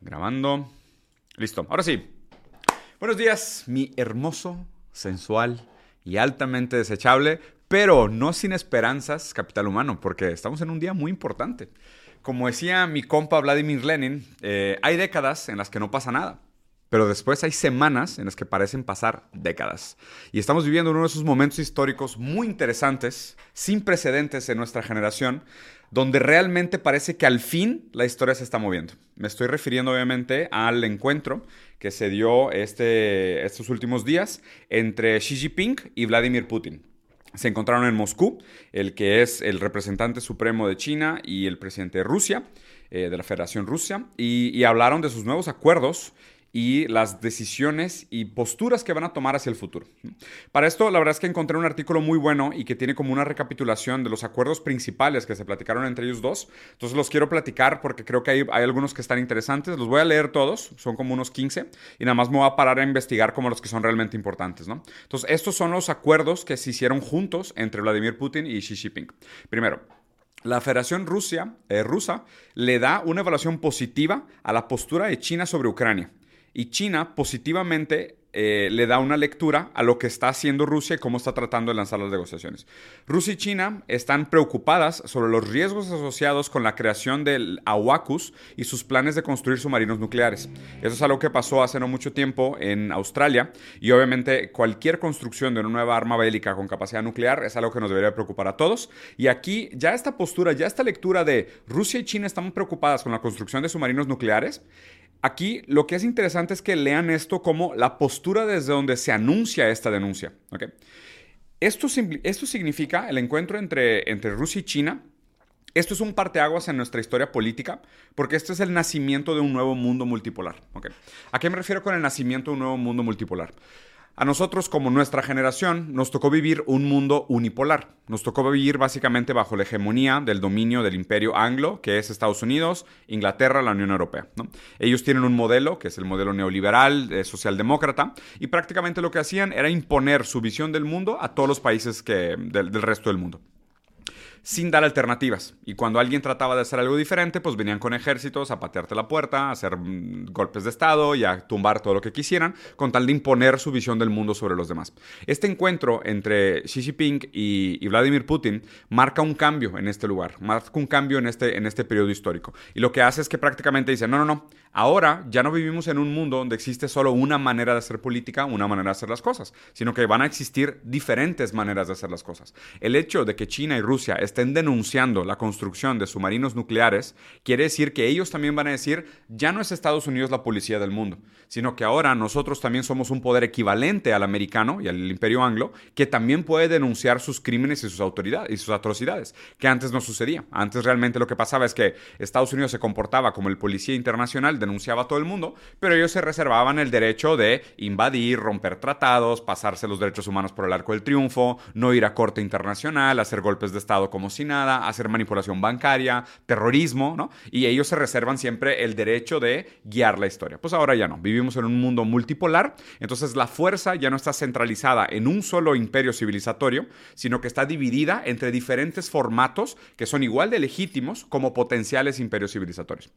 Grabando. Listo. Ahora sí. Buenos días, mi hermoso, sensual y altamente desechable, pero no sin esperanzas, capital humano, porque estamos en un día muy importante. Como decía mi compa Vladimir Lenin, eh, hay décadas en las que no pasa nada. Pero después hay semanas en las que parecen pasar décadas. Y estamos viviendo uno de esos momentos históricos muy interesantes, sin precedentes en nuestra generación, donde realmente parece que al fin la historia se está moviendo. Me estoy refiriendo obviamente al encuentro que se dio este, estos últimos días entre Xi Jinping y Vladimir Putin. Se encontraron en Moscú, el que es el representante supremo de China y el presidente de Rusia, eh, de la Federación Rusia, y, y hablaron de sus nuevos acuerdos y las decisiones y posturas que van a tomar hacia el futuro. Para esto, la verdad es que encontré un artículo muy bueno y que tiene como una recapitulación de los acuerdos principales que se platicaron entre ellos dos. Entonces los quiero platicar porque creo que hay, algunos que están interesantes. Los voy a leer todos, son como unos 15, y nada más me voy a parar a investigar como los que son realmente importantes. ¿no? Entonces, estos son los acuerdos que se hicieron juntos entre Vladimir Putin y Xi Jinping. Primero, la Federación Rusia, eh, rusa le da una evaluación positiva a la postura de China sobre Ucrania y China positivamente eh, le da una lectura a lo que está haciendo Rusia y cómo está tratando de lanzar las negociaciones. Rusia y China están preocupadas sobre los riesgos asociados con la creación del AUKUS y sus planes de construir submarinos nucleares. Eso es algo que pasó hace no mucho tiempo en Australia y obviamente cualquier construcción de una nueva arma bélica con capacidad nuclear es algo que nos debería preocupar a todos. Y aquí ya esta postura, ya esta lectura de Rusia y China están preocupadas con la construcción de submarinos nucleares Aquí lo que es interesante es que lean esto como la postura desde donde se anuncia esta denuncia. Esto, esto, significa el encuentro entre, entre Rusia y China. Esto es un parteaguas en nuestra historia política, porque esto es el nacimiento de un nuevo mundo multipolar. ¿A qué me refiero con el nacimiento de un nuevo mundo multipolar? A nosotros, como nuestra generación, nos tocó vivir un mundo unipolar. Nos tocó vivir básicamente bajo la hegemonía del dominio del imperio anglo, que es Estados Unidos, Inglaterra, la Unión Europea. Ellos tienen un modelo, que es el modelo neoliberal, eh, socialdemócrata, y prácticamente lo que hacían era imponer su visión del mundo a todos los países del resto del mundo sin dar alternativas. Y cuando alguien trataba de hacer algo diferente, pues venían con ejércitos a patearte la puerta, a hacer mm, golpes de Estado y a tumbar todo lo que quisieran, con tal de imponer su visión del mundo sobre los demás. Este encuentro entre Xi Jinping y, Vladimir Putin marca un cambio en este lugar, marca un cambio en este, en este periodo histórico. Y lo que hace es que prácticamente dice, no, no, no, ahora ya no vivimos en un mundo donde existe solo una manera de hacer política, una manera de hacer las cosas, sino que van a existir diferentes maneras de hacer las cosas. El hecho de que China y Rusia estén denunciando la construcción de submarinos nucleares, quiere decir que ellos también van a decir, ya no es Estados Unidos la policía del mundo, sino que ahora nosotros también somos un poder equivalente al americano y al imperio anglo, que también puede denunciar sus crímenes y sus autoridades y sus atrocidades, que antes no sucedía. Antes realmente lo que pasaba es que Estados Unidos se comportaba como el policía internacional, denunciaba a todo el mundo, pero ellos se reservaban el derecho de invadir, romper tratados, pasarse los derechos humanos por el arco del triunfo, no ir a corte internacional, hacer golpes de Estado como si nada, hacer manipulación bancaria, terrorismo, ¿no? Y ellos se reservan siempre el derecho de guiar la historia. Pues ahora ya no, vivimos en un mundo multipolar, entonces la fuerza ya no está centralizada en un solo imperio civilizatorio, sino que está dividida entre diferentes formatos que son igual de legítimos como potenciales imperios civilizatorios.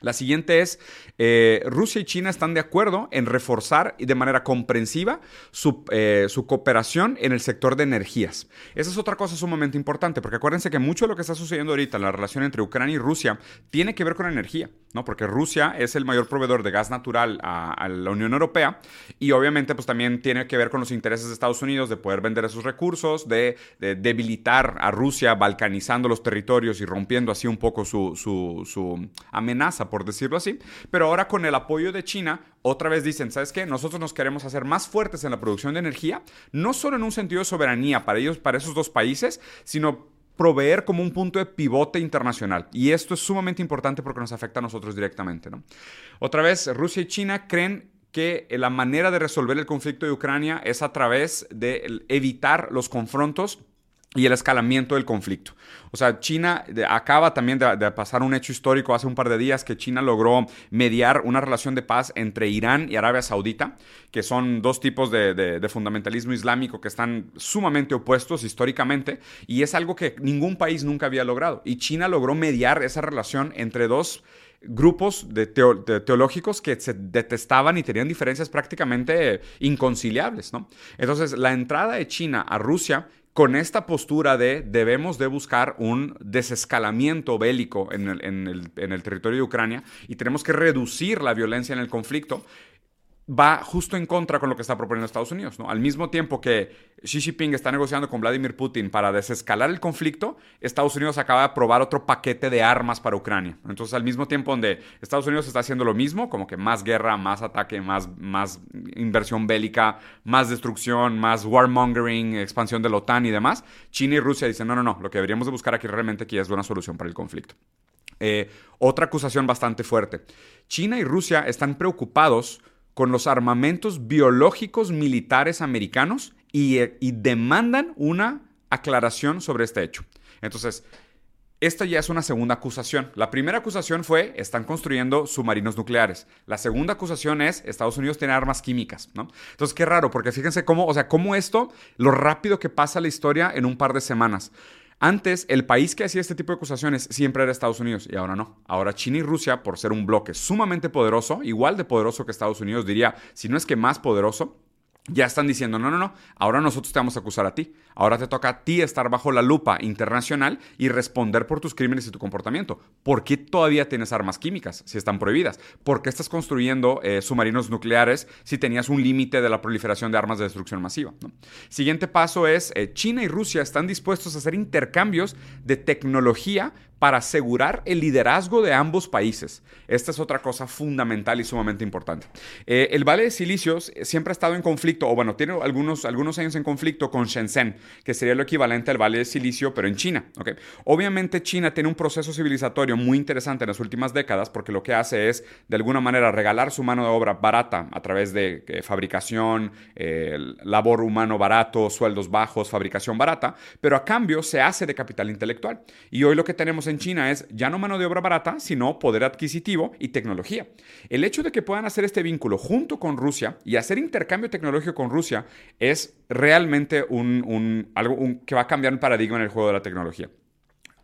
La siguiente es, eh, Rusia y China están de acuerdo en reforzar de manera comprensiva su, eh, su, cooperación en el sector de energías. Esa es otra cosa sumamente importante, porque acuérdense que mucho de lo que está sucediendo ahorita en la relación entre Ucrania y Rusia tiene que ver con energía, ¿no? Porque Rusia es el mayor proveedor de gas natural a, la Unión Europea y obviamente pues también tiene que ver con los intereses de Estados Unidos de poder vender esos recursos, de, debilitar a Rusia balcanizando los territorios y rompiendo así un poco su, su, su amenaza por decirlo así. Pero ahora con el apoyo de China, otra vez dicen, ¿sabes qué? Nosotros nos queremos hacer más fuertes en la producción de energía, no solo en un sentido de soberanía para ellos, para esos dos países, sino proveer como un punto de pivote internacional. Y esto es sumamente importante porque nos afecta a nosotros directamente. ¿no? Otra vez, Rusia y China creen que la manera de resolver el conflicto de Ucrania es a través de evitar los confrontos y el escalamiento del conflicto. O sea, China acaba también de, pasar un hecho histórico hace un par de días que China logró mediar una relación de paz entre Irán y Arabia Saudita, que son dos tipos de, fundamentalismo islámico que están sumamente opuestos históricamente, y es algo que ningún país nunca había logrado. Y China logró mediar esa relación entre dos grupos de, teológicos que se detestaban y tenían diferencias prácticamente inconciliables, ¿no? Entonces, la entrada de China a Rusia con esta postura de debemos de buscar un desescalamiento bélico en el, en el territorio de Ucrania y tenemos que reducir la violencia en el conflicto, va justo en contra con lo que está proponiendo Estados Unidos. Al mismo tiempo que Xi Jinping está negociando con Vladimir Putin para desescalar el conflicto, Estados Unidos acaba de aprobar otro paquete de armas para Ucrania. Entonces, al mismo tiempo donde Estados Unidos está haciendo lo mismo, como que más guerra, más ataque, más, más inversión bélica, más destrucción, más warmongering, expansión de la OTAN y demás, China y Rusia dicen, no, no, no, lo que deberíamos de buscar aquí realmente aquí es una solución para el conflicto. Eh, otra acusación bastante fuerte. China y Rusia están preocupados con los armamentos biológicos militares americanos y, demandan una aclaración sobre este hecho. Entonces, esta ya es una segunda acusación. La primera acusación fue, están construyendo submarinos nucleares. La segunda acusación es, Estados Unidos tiene armas químicas, ¿no? Entonces, qué raro, porque fíjense cómo, o sea, cómo esto, lo rápido que pasa la historia en un par de semanas. Antes, el país que hacía este tipo de acusaciones siempre era Estados Unidos y ahora no. Ahora China y Rusia, por ser un bloque sumamente poderoso, igual de poderoso que Estados Unidos, diría, si no es que más poderoso, ya están diciendo, no, no, no, ahora nosotros te vamos a acusar a ti. Ahora te toca a ti estar bajo la lupa internacional y responder por tus crímenes y tu comportamiento. ¿Por qué todavía tienes armas químicas si están prohibidas? ¿Por qué estás construyendo eh, submarinos nucleares si tenías un límite de la proliferación de armas de destrucción masiva? Siguiente paso es, eh, China y Rusia están dispuestos a hacer intercambios de tecnología para asegurar el liderazgo de ambos países. Esta es otra cosa fundamental y sumamente importante. Eh, el Valle de Silicio siempre ha estado en conflicto, o bueno, tiene algunos, algunos años en conflicto con Shenzhen, que sería lo equivalente al Valle de Silicio, pero en China. Obviamente China tiene un proceso civilizatorio muy interesante en las últimas décadas porque lo que hace es, de alguna manera, regalar su mano de obra barata a través de eh, fabricación, eh, labor humano barato, sueldos bajos, fabricación barata, pero a cambio se hace de capital intelectual. Y hoy lo que tenemos en en China es ya no mano de obra barata, sino poder adquisitivo y tecnología. El hecho de que puedan hacer este vínculo junto con Rusia y hacer intercambio tecnológico con Rusia es realmente un, algo que va a cambiar un paradigma en el juego de la tecnología.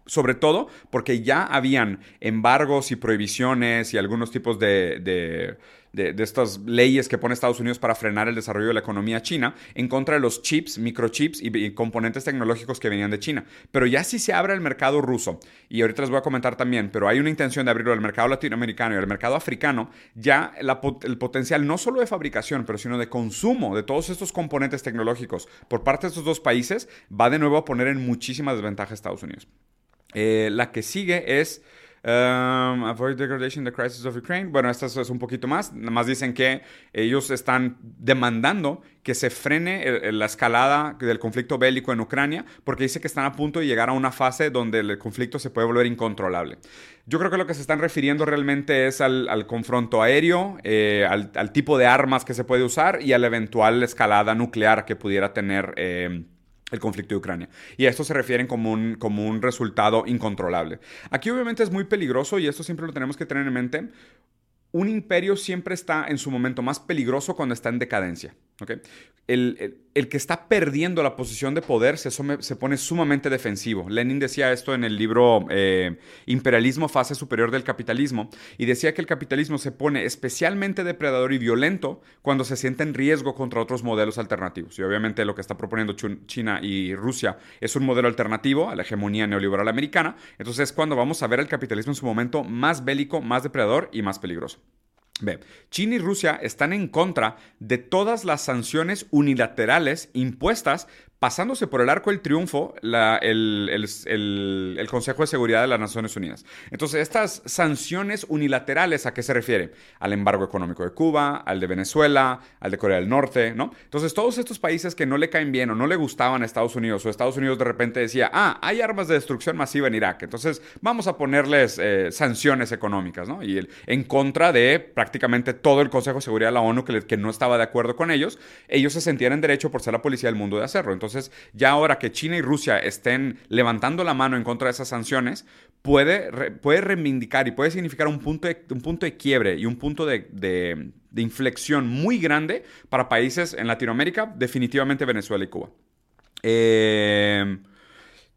Sobre todo porque ya habían embargos y prohibiciones y algunos tipos de de, estas leyes que pone Estados Unidos para frenar el desarrollo de la economía china en contra de los chips, microchips y, componentes tecnológicos que venían de China. Pero ya si se abre el mercado ruso, y ahorita les voy a comentar también, pero hay una intención de abrirlo al mercado latinoamericano y al mercado africano, ya el potencial no solo de fabricación, pero sino de consumo de todos estos componentes tecnológicos por parte de estos dos países va de nuevo a poner en muchísima desventaja a Estados Unidos. Eh, la que sigue es Um, avoid degradation, the crisis of Ukraine. Bueno, esto es un poquito más. Nada más dicen que ellos están demandando que se frene la escalada del conflicto bélico en Ucrania porque dice que están a punto de llegar a una fase donde el conflicto se puede volver incontrolable. Yo creo que lo que se están refiriendo realmente es al, confronto aéreo, eh, al, tipo de armas que se puede usar y a la eventual escalada nuclear que pudiera tener. Eh, el conflicto de Ucrania. Y a esto se refieren como un, como un resultado incontrolable. Aquí obviamente es muy peligroso y esto siempre lo tenemos que tener en mente. Un imperio siempre está en su momento más peligroso cuando está en decadencia. El, que está perdiendo la posición de poder se, pone sumamente defensivo. Lenin decía esto en el libro eh, Imperialismo, fase superior del capitalismo, y decía que el capitalismo se pone especialmente depredador y violento cuando se siente en riesgo contra otros modelos alternativos. Y obviamente lo que está proponiendo China y Rusia es un modelo alternativo a la hegemonía neoliberal americana. Entonces es cuando vamos a ver el capitalismo en su momento más bélico, más depredador y más peligroso. China y Rusia están en contra de todas las sanciones unilaterales impuestas pasándose por el arco del triunfo el, Consejo de Seguridad de las Naciones Unidas. Entonces, estas sanciones unilaterales, ¿a qué se refiere? Al embargo económico de Cuba, al de Venezuela, al de Corea del Norte, ¿no? Entonces, todos estos países que no le caen bien o no le gustaban a Estados Unidos, o Estados Unidos de repente decía, ah, hay armas de destrucción masiva en Irak, entonces vamos a ponerles eh, sanciones económicas, ¿no? Y en contra de prácticamente todo el Consejo de Seguridad de la ONU que, que no estaba de acuerdo con ellos, ellos se sentían en derecho por ser la policía del mundo de hacerlo. Entonces, entonces, ya ahora que China y Rusia estén levantando la mano en contra de esas sanciones, puede, puede reivindicar y puede significar un punto, de, un punto de quiebre y un punto de, inflexión muy grande para países en Latinoamérica, definitivamente Venezuela y Cuba. Eh,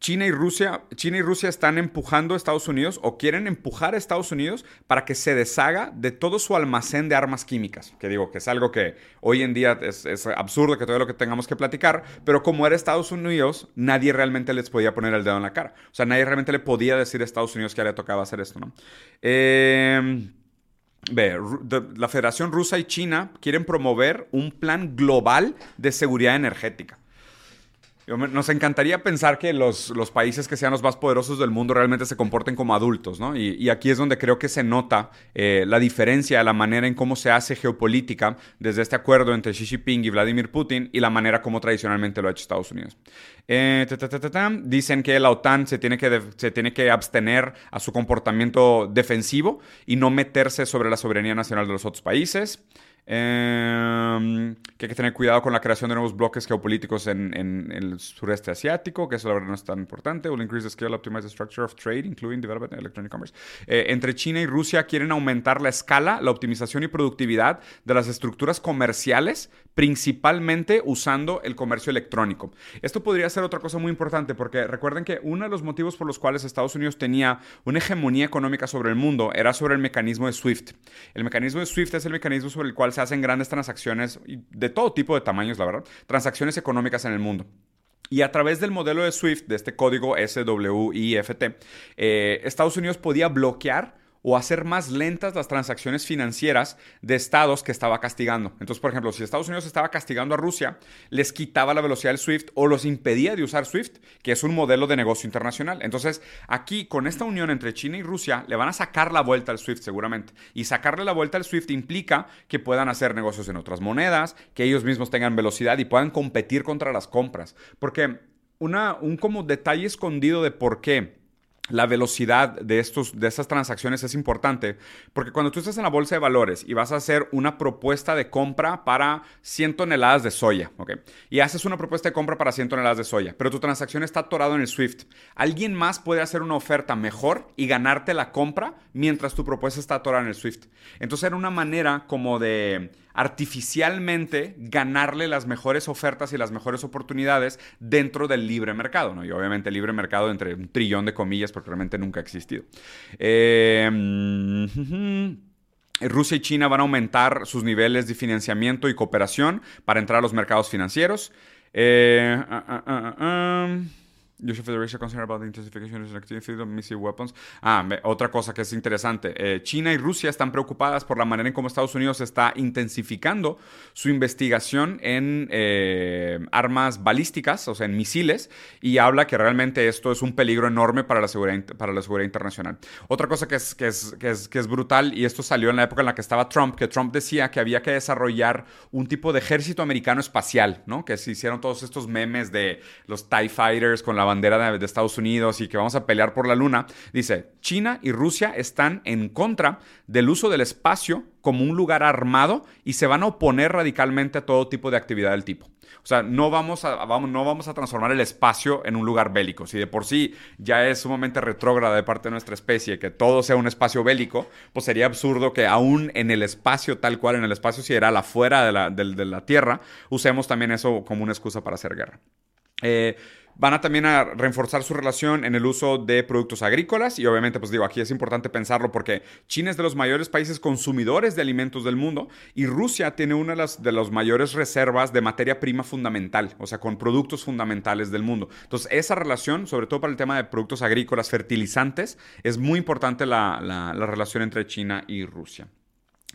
China y Rusia, China y Rusia están empujando a Estados Unidos o quieren empujar a Estados Unidos para que se deshaga de todo su almacén de armas químicas. Que digo que es algo que hoy en día es, absurdo que todo lo que tengamos que platicar, pero como era Estados Unidos, nadie realmente les podía poner el dedo en la cara. O sea, nadie realmente le podía decir a Estados Unidos que le tocaba hacer esto, ¿no? Eh, Ve, la Federación Rusa y China quieren promover un plan global de seguridad energética. Nos encantaría pensar que los, los, países que sean los más poderosos del mundo realmente se comporten como adultos, ¿no? Y, aquí es donde creo que se nota eh, la diferencia, la manera en cómo se hace geopolítica desde este acuerdo entre Xi Jinping y Vladimir Putin y la manera como tradicionalmente lo ha hecho Estados Unidos. Eh, dicen que la OTAN se tiene que, se tiene que abstener a su comportamiento defensivo y no meterse sobre la soberanía nacional de los otros países. Em, que hay que tener cuidado con la creación de nuevos bloques geopolíticos en, el sureste asiático, que eso la verdad no es tan importante. Will increase the scale, optimize of trade, including electronic commerce. Eh, entre China y Rusia quieren aumentar la escala, la optimización y productividad de las estructuras comerciales, principalmente usando el comercio electrónico. Esto podría ser otra cosa muy importante porque recuerden que uno de los motivos por los cuales Estados Unidos tenía una hegemonía económica sobre el mundo era sobre el mecanismo de SWIFT. El mecanismo de SWIFT es el mecanismo sobre el cual se hacen grandes transacciones de todo tipo de tamaños, la verdad, transacciones económicas en el mundo. Y a través del modelo de SWIFT, de este código SWIFT, eh, Estados Unidos podía bloquear o hacer más lentas las transacciones financieras de estados que estaba castigando. Entonces, por ejemplo, si Estados Unidos estaba castigando a Rusia, les quitaba la velocidad del SWIFT o los impedía de usar SWIFT, que es un modelo de negocio internacional. Entonces, aquí con esta unión entre China y Rusia, le van a sacar la vuelta al SWIFT seguramente. Y sacarle la vuelta al SWIFT implica que puedan hacer negocios en otras monedas, que ellos mismos tengan velocidad y puedan competir contra las compras. Porque una, un como detalle escondido de por qué la velocidad de, estos, de estas transacciones es importante porque cuando tú estás en la bolsa de valores y vas a hacer una propuesta de compra para 100 toneladas de soya, ¿ok? Y haces una propuesta de compra para 100 toneladas de soya, pero tu transacción está atorado en el SWIFT. Alguien más puede hacer una oferta mejor y ganarte la compra mientras tu propuesta está atorada en el SWIFT. Entonces era una manera como de artificialmente ganarle las mejores ofertas y las mejores oportunidades dentro del libre mercado, ¿no? Y obviamente libre mercado entre un trillón de comillas porque realmente nunca ha existido. Em, Rusia y China van a aumentar sus niveles de financiamiento y cooperación para entrar a los mercados financieros. Eh, ah, ah, ah, weapons. Ah, otra cosa que es interesante. Eh, China y Rusia están preocupadas por la manera en cómo Estados Unidos está intensificando su investigación en eh, armas balísticas, o sea, en misiles, y habla que realmente esto es un peligro enorme para la seguridad, para la seguridad internacional. Otra cosa que es, que, es, que, es, que es brutal, y esto salió en la época en la que estaba Trump, que Trump decía que había que desarrollar un tipo de ejército americano espacial, ¿no? Que se hicieron todos estos memes de los TIE Fighters con la bandera de, Estados Unidos y que vamos a pelear por la luna, dice, China y Rusia están en contra del uso del espacio como un lugar armado y se van a oponer radicalmente a todo tipo de actividad del tipo. O sea, no vamos a, no vamos a transformar el espacio en un lugar bélico. Si de por sí ya es sumamente retrógrada de parte de nuestra especie que todo sea un espacio bélico, pues sería absurdo que aún en el espacio tal cual, en el espacio sideral afuera de la, de la Tierra, usemos también eso como una excusa para hacer guerra. Eh, Van a también a reforzar su relación en el uso de productos agrícolas y obviamente, pues digo, aquí es importante pensarlo porque China es de los mayores países consumidores de alimentos del mundo y Rusia tiene una de las, de mayores reservas de materia prima fundamental, o sea, con productos fundamentales del mundo. Entonces, esa relación, sobre todo para el tema de productos agrícolas, fertilizantes, es muy importante la, la relación entre China y Rusia.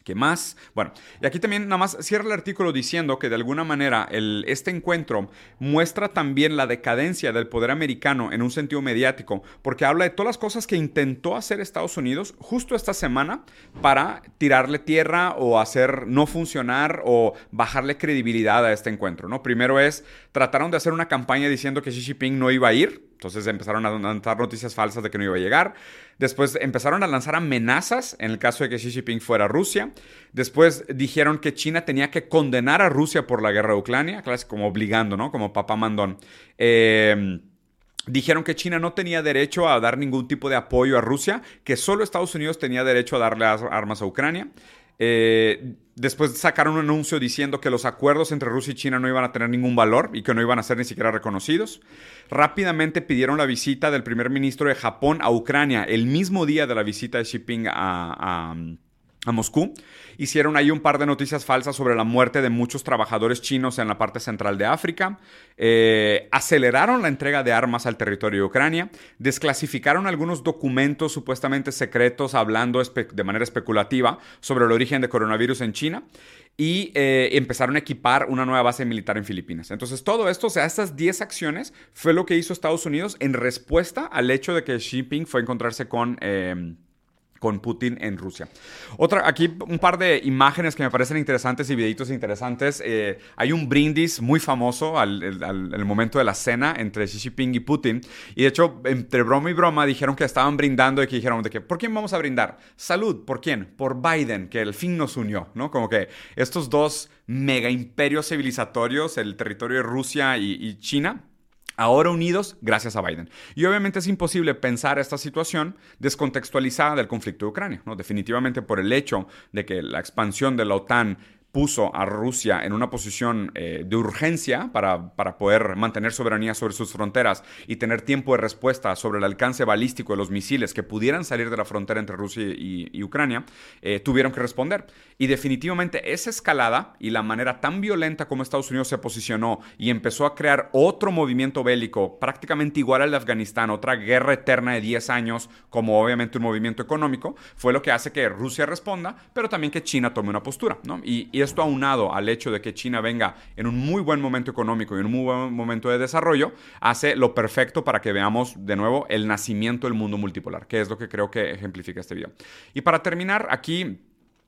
¿Qué más? Bueno, y aquí también nada más cierra el artículo diciendo que de alguna manera el, este encuentro muestra también la decadencia del poder americano en un sentido mediático, porque habla de todas las cosas que intentó hacer Estados Unidos justo esta semana para tirarle tierra o hacer no funcionar o bajarle credibilidad a este encuentro, ¿no? Primero es, trataron de hacer una campaña diciendo que Xi Jinping no iba a ir, entonces empezaron a lanzar noticias falsas de que no iba a llegar. Después empezaron a lanzar amenazas en el caso de que Xi Jinping fuera a Rusia. Después dijeron que China tenía que condenar a Rusia por la guerra de Ucrania, como obligando, ¿no? Como papá mandón. Em, dijeron que China no tenía derecho a dar ningún tipo de apoyo a Rusia, que solo Estados Unidos tenía derecho a darle armas a Ucrania. Eh, después sacaron un anuncio diciendo que los acuerdos entre Rusia y China no iban a tener ningún valor y que no iban a ser ni siquiera reconocidos. Rápidamente pidieron la visita del primer ministro de Japón a Ucrania el mismo día de la visita de Xi Jinping a a Moscú. Hicieron ahí un par de noticias falsas sobre la muerte de muchos trabajadores chinos en la parte central de África. Eh, aceleraron la entrega de armas al territorio de Ucrania. Desclasificaron algunos documentos supuestamente secretos hablando de manera especulativa sobre el origen de coronavirus en China. Y eh, empezaron a equipar una nueva base militar en Filipinas. Entonces, todo esto, o sea, estas 10 acciones fue lo que hizo Estados Unidos en respuesta al hecho de que Xi Jinping fue a encontrarse con... Eh, con Putin en Rusia. Otra, aquí un par de imágenes que me parecen interesantes y videitos interesantes. Eh, hay un brindis muy famoso al, al, momento de la cena entre Xi Jinping y Putin. Y de hecho, entre broma y broma, dijeron que estaban brindando y que dijeron de que, ¿por quién vamos a brindar? Salud, ¿por quién? Por Biden, que al fin nos unió, ¿no? Como que estos dos mega imperios civilizatorios, el territorio de Rusia y China, ahora unidos gracias a Biden. Y obviamente es imposible pensar esta situación descontextualizada del conflicto de Ucrania, ¿no? definitivamente por el hecho de que la expansión de la OTAN puso a Rusia en una posición eh, de urgencia para, para, poder mantener soberanía sobre sus fronteras y tener tiempo de respuesta sobre el alcance balístico de los misiles que pudieran salir de la frontera entre Rusia y, Ucrania, eh, tuvieron que responder. Y definitivamente esa escalada y la manera tan violenta como Estados Unidos se posicionó y empezó a crear otro movimiento bélico prácticamente igual al de Afganistán, otra guerra eterna de 10 años, como obviamente un movimiento económico, fue lo que hace que Rusia responda, pero también que China tome una postura. ¿no? y y esto aunado al hecho de que China venga en un muy buen momento económico y en un muy buen momento de desarrollo, hace lo perfecto para que veamos de nuevo el nacimiento del mundo multipolar, que es lo que creo que ejemplifica este video. Y para terminar, aquí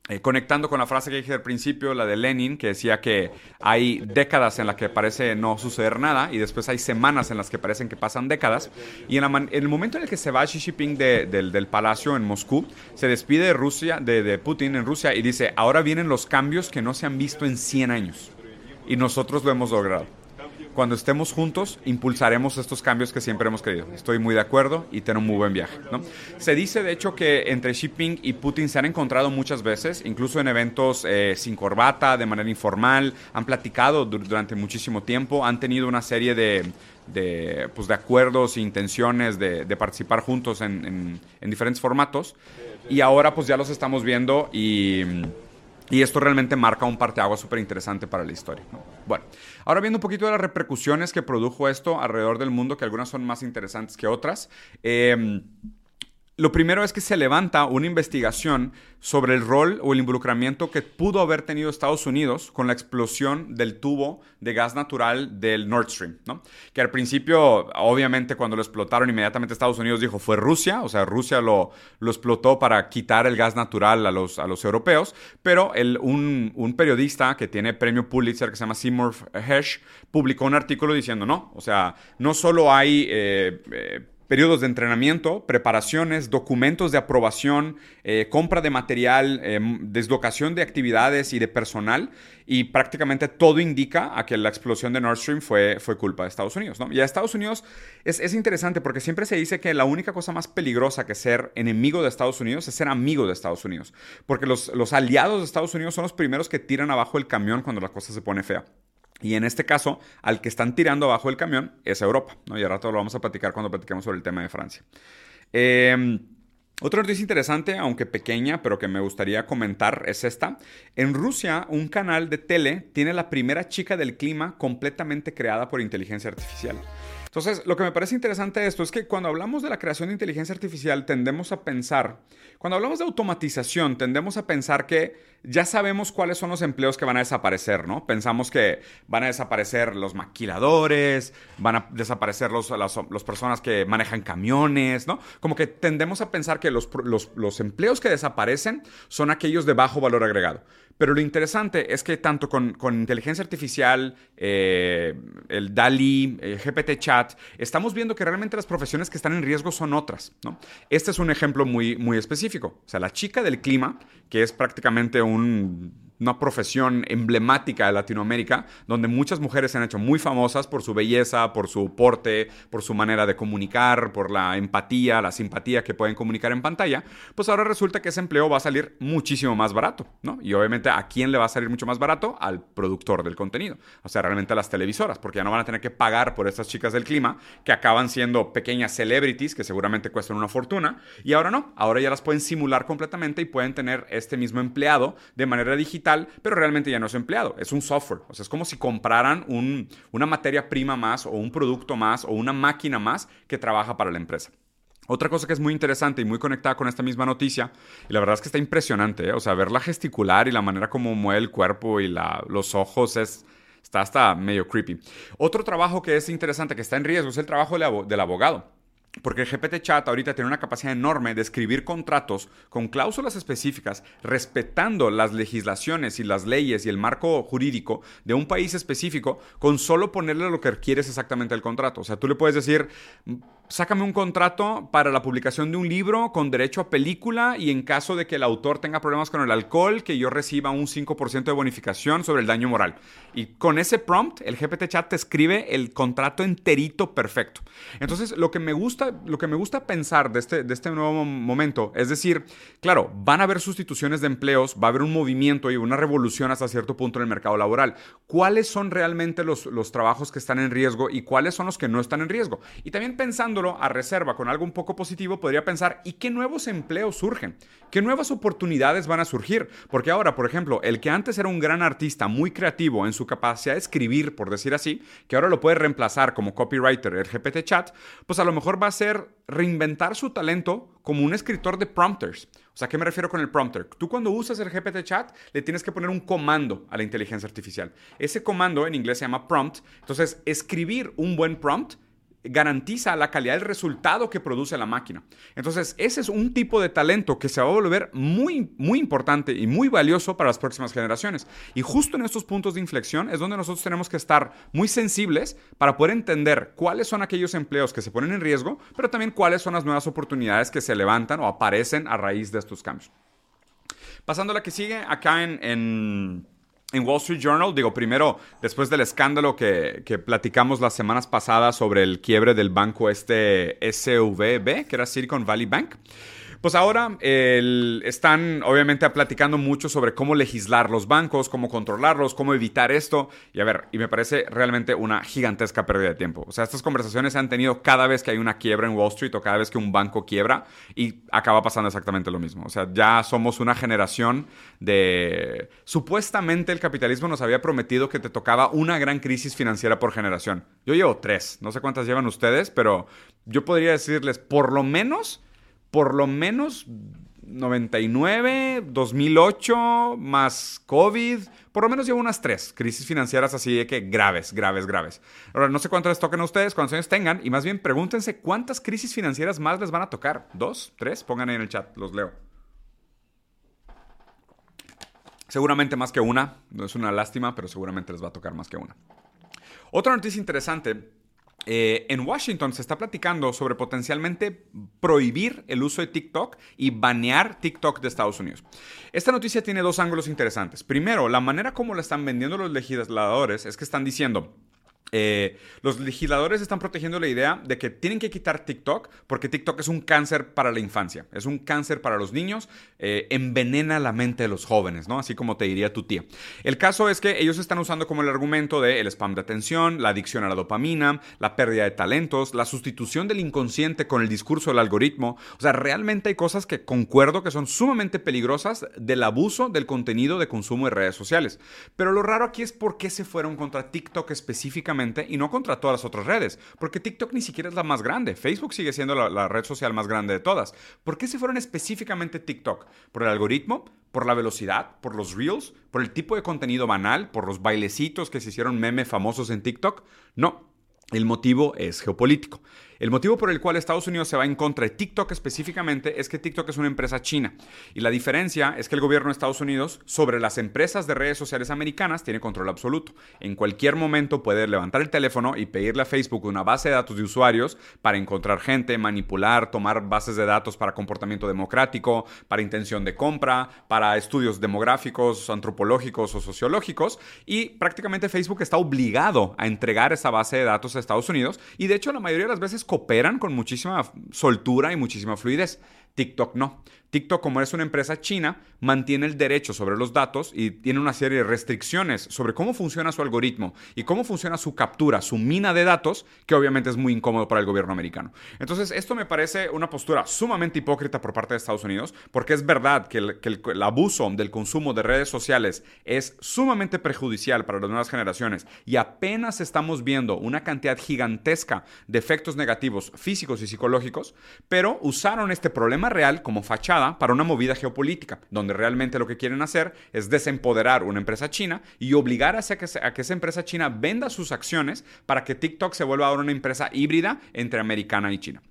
eh, conectando con la frase que dije al principio, la de Lenin, que decía que hay décadas en las que parece no suceder nada y después hay semanas en las que parecen que pasan décadas. Y en, el momento en el que se va Xi Jinping del, palacio en Moscú, se despide de Rusia, de, de Putin en Rusia y dice, ahora vienen los cambios que no se han visto en 100 años. Y nosotros lo hemos logrado cuando estemos juntos, impulsaremos estos cambios que siempre hemos querido. Estoy muy de acuerdo y tengo un muy buen viaje. ¿no? Se dice, de hecho, que entre Xi Jinping y Putin se han encontrado muchas veces, incluso en eventos eh, sin corbata, de manera informal, han platicado durante muchísimo tiempo, han tenido una serie de, de, pues, de acuerdos e intenciones de, de participar juntos en, en, diferentes formatos. Y ahora pues ya los estamos viendo y y esto realmente marca un parteaguas súper interesante para la historia. Bueno, ahora viendo un poquito de las repercusiones que produjo esto alrededor del mundo, que algunas son más interesantes que otras. Eh, lo primero es que se levanta una investigación sobre el rol o el involucramiento que pudo haber tenido Estados Unidos con la explosión del tubo de gas natural del Nord Stream. Que al principio, obviamente, cuando lo explotaron, inmediatamente Estados Unidos dijo fue Rusia, o sea, Rusia lo, lo explotó para quitar el gas natural a los, a los europeos, pero un, periodista que tiene premio Pulitzer, que se llama Seymour Hersh, publicó un artículo diciendo, no, o sea, no solo hay... Eh, eh, periodos de entrenamiento, preparaciones, documentos de aprobación, eh, compra de material, eh, deslocación de actividades y de personal. Y prácticamente todo indica a que la explosión de Nord Stream fue, fue culpa de Estados Unidos. ¿no? Y a Estados Unidos es, es, interesante porque siempre se dice que la única cosa más peligrosa que ser enemigo de Estados Unidos es ser amigo de Estados Unidos. Porque los, los aliados de Estados Unidos son los primeros que tiran abajo el camión cuando la cosa se pone fea. Y en este caso, al que están tirando abajo el camión es Europa. ¿no? Y al rato lo vamos a platicar cuando platiquemos sobre el tema de Francia. Eh, otra noticia interesante, aunque pequeña, pero que me gustaría comentar, es esta. En Rusia, un canal de tele tiene la primera chica del clima completamente creada por inteligencia artificial. Entonces, lo que me parece interesante de esto es que cuando hablamos de la creación de inteligencia artificial, tendemos a pensar, cuando hablamos de automatización, tendemos a pensar que ya sabemos cuáles son los empleos que van a desaparecer, ¿no? Pensamos que van a desaparecer los maquiladores, van a desaparecer los, las personas que manejan camiones, ¿no? Como que tendemos a pensar que los, los empleos que desaparecen son aquellos de bajo valor agregado. Pero lo interesante es que tanto con, inteligencia artificial, eh, el DALI, el eh, GPT Chat, estamos viendo que realmente las profesiones que están en riesgo son otras. ¿no? Este es un ejemplo muy, muy específico. O sea, la chica del clima, que es prácticamente un una profesión emblemática de Latinoamérica, donde muchas mujeres se han hecho muy famosas por su belleza, por su porte, por su manera de comunicar, por la empatía, la simpatía que pueden comunicar en pantalla, pues ahora resulta que ese empleo va a salir muchísimo más barato, ¿no? Y obviamente, ¿a quién le va a salir mucho más barato? Al productor del contenido, o sea, realmente a las televisoras, porque ya no van a tener que pagar por estas chicas del clima que acaban siendo pequeñas celebrities que seguramente cuestan una fortuna, y ahora no, ahora ya las pueden simular completamente y pueden tener este mismo empleado de manera digital, pero realmente ya no es empleado, es un software, o sea, es como si compraran una materia prima más o un producto más o una máquina más que trabaja para la empresa. Otra cosa que es muy interesante y muy conectada con esta misma noticia, y la verdad es que está impresionante, ¿eh? o sea, verla gesticular y la manera como mueve el cuerpo y los ojos es, está hasta medio creepy. Otro trabajo que es interesante, que está en riesgo, es el trabajo del abogado. Porque el GPT Chat ahorita tiene una capacidad enorme de escribir contratos con cláusulas específicas, respetando las legislaciones y las leyes y el marco jurídico de un país específico, con solo ponerle lo que quieres exactamente al contrato. O sea, tú le puedes decir, sácame un contrato para la publicación de un libro con derecho a película y en caso de que el autor tenga problemas con el alcohol, que yo reciba un 5% de bonificación sobre el daño moral. Y con ese prompt, el GPT Chat te escribe el contrato enterito perfecto. Entonces, lo que me gusta, lo que me gusta pensar de este, de este nuevo momento es decir, claro, van a haber sustituciones de empleos, va a haber un movimiento y una revolución hasta cierto punto en el mercado laboral. ¿Cuáles son realmente los, los trabajos que están en riesgo y cuáles son los que no están en riesgo? Y también pensando a reserva con algo un poco positivo, podría pensar, ¿y qué nuevos empleos surgen? ¿Qué nuevas oportunidades van a surgir? Porque ahora, por ejemplo, el que antes era un gran artista muy creativo en su capacidad de escribir, por decir así, que ahora lo puede reemplazar como copywriter el GPT chat, pues a lo mejor va a ser reinventar su talento como un escritor de prompters. O sea, ¿qué me refiero con el prompter? Tú cuando usas el GPT chat le tienes que poner un comando a la inteligencia artificial. Ese comando en inglés se llama prompt. Entonces, escribir un buen prompt garantiza la calidad del resultado que produce la máquina. Entonces, ese es un tipo de talento que se va a volver muy, muy importante y muy valioso para las próximas generaciones. Y justo en estos puntos de inflexión es donde nosotros tenemos que estar muy sensibles para poder entender cuáles son aquellos empleos que se ponen en riesgo, pero también cuáles son las nuevas oportunidades que se levantan o aparecen a raíz de estos cambios. Pasando a la que sigue, acá en en Wall Street Journal, digo, primero, después del escándalo que, que, platicamos las semanas pasadas sobre el quiebre del banco este SVB, que era Silicon Valley Bank, pues ahora están obviamente platicando mucho sobre cómo legislar los bancos, cómo controlarlos, cómo evitar esto. Y a ver, y me parece realmente una gigantesca pérdida de tiempo. O sea, estas conversaciones se han tenido cada vez que hay una quiebra en Wall Street o cada vez que un banco quiebra y acaba pasando exactamente lo mismo. O sea, ya somos una generación de... Supuestamente el capitalismo nos había prometido que te tocaba una gran crisis financiera por generación. Yo llevo tres, no sé cuántas llevan ustedes, pero yo podría decirles por lo menos por lo menos 99, 2008, más COVID, por lo menos llevo unas tres crisis financieras así de que graves, graves, graves. Ahora, no sé cuántas les toquen a ustedes, cuántos años tengan, y más bien pregúntense cuántas crisis financieras más les van a tocar. ¿Dos? ¿Tres? Pongan en el chat, los leo. Seguramente más que una, no es una lástima, pero seguramente les va a tocar más que una. Otra noticia interesante eh, en Washington se está platicando sobre potencialmente prohibir el uso de TikTok y banear TikTok de Estados Unidos. Esta noticia tiene dos ángulos interesantes. Primero, la manera como la están vendiendo los legisladores es que están diciendo, eh, los legisladores están protegiendo la idea de que tienen que quitar TikTok porque TikTok es un cáncer para la infancia, es un cáncer para los niños, eh, envenena la mente de los jóvenes. Así como te diría tu tía. El caso es que ellos están usando como el argumento de el spam de atención, la adicción a la dopamina, la pérdida de talentos, la sustitución del inconsciente con el discurso del algoritmo. O sea, realmente hay cosas que concuerdo que son sumamente peligrosas del abuso del contenido de consumo de redes sociales. Pero lo raro aquí es por qué se fueron contra TikTok específicamente y no contra todas las otras redes, porque TikTok ni siquiera es la más grande, Facebook sigue siendo la, red social más grande de todas. ¿Por qué se fueron específicamente TikTok? ¿Por el algoritmo? ¿Por la velocidad? ¿Por los reels? ¿Por el tipo de contenido banal? ¿Por los bailecitos que se hicieron meme famosos en TikTok? No, El motivo es geopolítico. El motivo por el cual Estados Unidos se va en contra de TikTok específicamente es que TikTok es una empresa china. Y la diferencia es que el gobierno de Estados Unidos sobre las empresas de redes sociales americanas tiene control absoluto. En cualquier momento puede levantar el teléfono y pedirle a Facebook una base de datos de usuarios para encontrar gente, manipular, tomar bases de datos para comportamiento democrático, para intención de compra, para estudios demográficos, antropológicos o sociológicos. Y prácticamente Facebook está obligado a entregar esa base de datos a Estados Unidos. Y de hecho la mayoría de las veces cooperan con muchísima soltura y muchísima fluidez. TikTok no. TikTok, como es una empresa china, mantiene el derecho sobre los datos y tiene una serie de restricciones sobre cómo funciona su algoritmo y cómo funciona su captura, su mina de datos, que obviamente es muy incómodo para el gobierno americano. Entonces, esto me parece una postura sumamente hipócrita por parte de Estados Unidos, porque es verdad que el, el abuso del consumo de redes sociales es sumamente perjudicial para las nuevas generaciones y apenas estamos viendo una cantidad gigantesca de efectos negativos físicos y psicológicos, pero usaron este problema real como fachada para una movida geopolítica, donde realmente lo que quieren hacer es desempoderar una empresa china y obligar a que, a que esa empresa china venda sus acciones para que TikTok se vuelva ahora una empresa híbrida entre americana y china.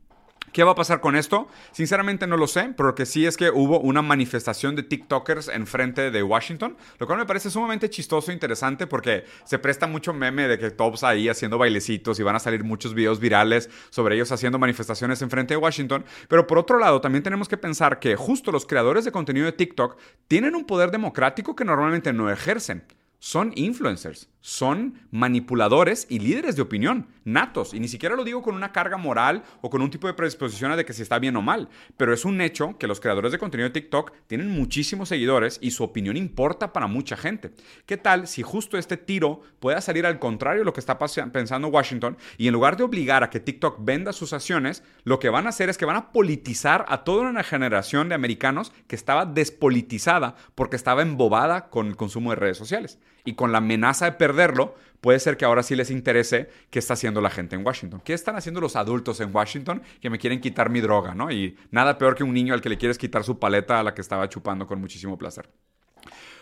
¿Qué va a pasar con esto? Sinceramente no lo sé, pero lo que sí es que hubo una manifestación de TikTokers en frente de Washington, lo cual me parece sumamente chistoso e interesante porque se presta mucho meme de que tops ahí haciendo bailecitos y van a salir muchos videos virales sobre ellos haciendo manifestaciones en frente de Washington. Pero por otro lado, también tenemos que pensar que justo los creadores de contenido de TikTok tienen un poder democrático que normalmente no ejercen. Son influencers son manipuladores y líderes de opinión, natos. Y ni siquiera lo digo con una carga moral o con un tipo de predisposición de que si está bien o mal. Pero es un hecho que los creadores de contenido de TikTok tienen muchísimos seguidores y su opinión importa para mucha gente. ¿Qué tal si justo este tiro pueda salir al contrario de lo que está pensando Washington y en lugar de obligar a que TikTok venda sus acciones, lo que van a hacer es que van a politizar a toda una generación de americanos que estaba despolitizada porque estaba embobada con el consumo de redes sociales y con la amenaza de perderlo, puede ser que ahora sí les interese qué está haciendo la gente en Washington. ¿Qué están haciendo los adultos en Washington que me quieren quitar mi droga, ¿no? Y nada peor que un niño al que le quieres quitar su paleta a la que estaba chupando con muchísimo placer.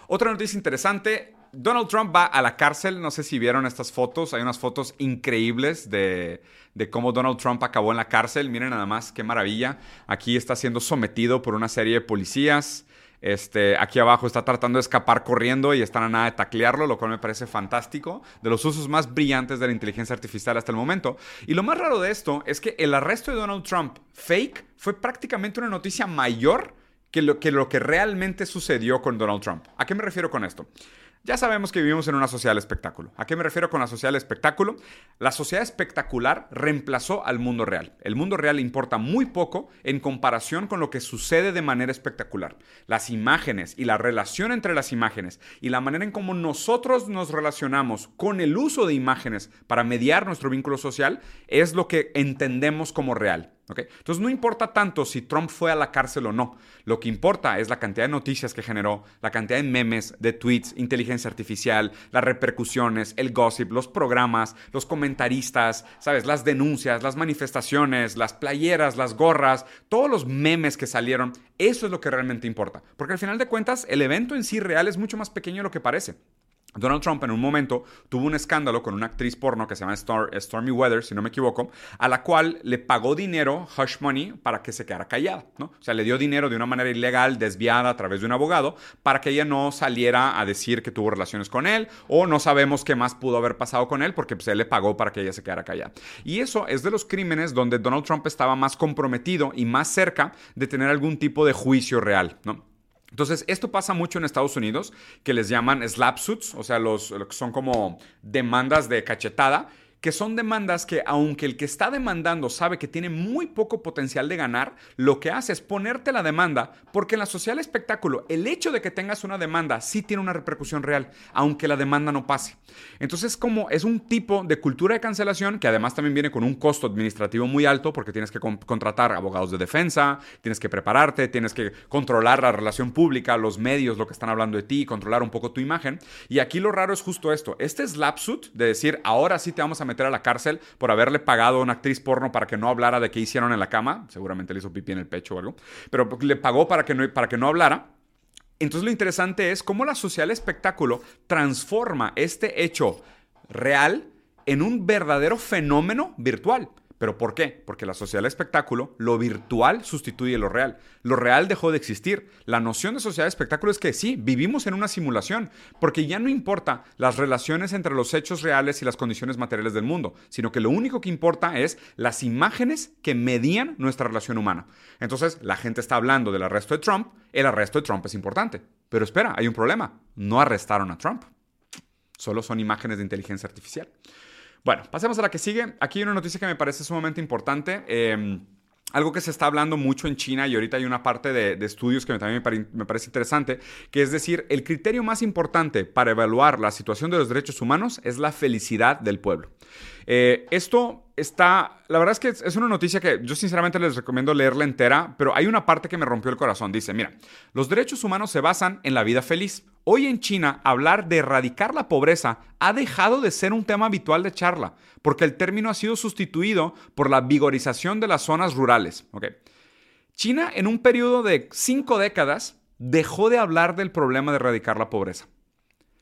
Otra noticia interesante, Donald Trump va a la cárcel, no sé si vieron estas fotos, hay unas fotos increíbles de, de, cómo Donald Trump acabó en la cárcel, miren nada más, qué maravilla, aquí está siendo sometido por una serie de policías, este, aquí abajo está tratando de escapar corriendo y están a nada de taclearlo, lo cual me parece fantástico, de los usos más brillantes de la inteligencia artificial hasta el momento. Y lo más raro de esto es que el arresto de Donald Trump fake fue prácticamente una noticia mayor que lo que, lo que realmente sucedió con Donald Trump. ¿A qué me refiero con esto? Ya sabemos que vivimos en una sociedad de espectáculo. ¿A qué me refiero con la sociedad de espectáculo? La sociedad espectacular reemplazó al mundo real. El mundo real importa muy poco en comparación con lo que sucede de manera espectacular. Las imágenes y la relación entre las imágenes y la manera en cómo nosotros nos relacionamos con el uso de imágenes para mediar nuestro vínculo social es lo que entendemos como real. Entonces no importa tanto si Trump fue a la cárcel o no. Lo que importa es la cantidad de noticias que generó, la cantidad de memes, de tweets, inteligencia artificial, las repercusiones, el gossip, los programas, los comentaristas, ¿sabes? Las denuncias, las manifestaciones, las playeras, las gorras, todos los memes que salieron. Eso es lo que realmente importa. Porque al final de cuentas, el evento en sí real es mucho más pequeño de lo que parece. Donald Trump en un momento tuvo un escándalo con una actriz porno que se llama Stormy Weather, si no me equivoco, a la cual le pagó dinero, hush money, para que se quedara callada, ¿no? O sea, le dio dinero de una manera ilegal, desviada a través de un abogado, para que ella no saliera a decir que tuvo relaciones con él, o no sabemos qué más pudo haber pasado con él, porque pues, él le pagó para que ella se quedara callada. Y eso es de los crímenes donde Donald Trump estaba más comprometido y más cerca de tener algún tipo de juicio real, ¿no? Entonces, esto pasa mucho en Estados Unidos, que les llaman slap suits, o sea, los, que son como demandas de cachetada, que son demandas que aunque el que está demandando sabe que tiene muy poco potencial de ganar, lo que hace es ponerte la demanda, porque en la social espectáculo el hecho de que tengas una demanda sí tiene una repercusión real, aunque la demanda no pase. Entonces como es un tipo de cultura de cancelación que además también viene con un costo administrativo muy alto porque tienes que contratar abogados de defensa, tienes que prepararte, tienes que controlar la relación pública, los medios, lo que están hablando de ti, controlar un poco tu imagen. Y aquí lo raro es justo esto, este slapsuit de decir ahora sí te vamos a meter a la cárcel por haberle pagado a una actriz porno para que no hablara de qué hicieron en la cama. Seguramente le hizo pipí en el pecho o algo. Pero le pagó para que no, para que no hablara. Entonces lo interesante es cómo la social espectáculo transforma este hecho real en un verdadero fenómeno virtual. ¿Pero por qué? Porque la sociedad del espectáculo, lo virtual sustituye lo real. Lo real dejó de existir. La noción de sociedad de espectáculo es que sí, vivimos en una simulación, porque ya no importa las relaciones entre los hechos reales y las condiciones materiales del mundo, sino que lo único que importa es las imágenes que medían nuestra relación humana. Entonces, la gente está hablando del arresto de Trump, el arresto de Trump es importante. Pero espera, hay un problema. No arrestaron a Trump. Solo son imágenes de inteligencia artificial. Bueno, pasemos a la que sigue. Aquí hay una noticia que me parece sumamente importante. Em, algo que se está hablando mucho en China y ahorita hay una parte de, estudios que también me, parece interesante, que es decir, el criterio más importante para evaluar la situación de los derechos humanos es la felicidad del pueblo. Eh, esto está, la verdad es que es una noticia que yo sinceramente les recomiendo leerla entera, pero hay una parte que me rompió el corazón. Dice, mira, los derechos humanos se basan en la vida feliz. Hoy en China, hablar de erradicar la pobreza ha dejado de ser un tema habitual de charla, porque el término ha sido sustituido por la vigorización de las zonas rurales. China, en un periodo de cinco décadas, dejó de hablar del problema de erradicar la pobreza.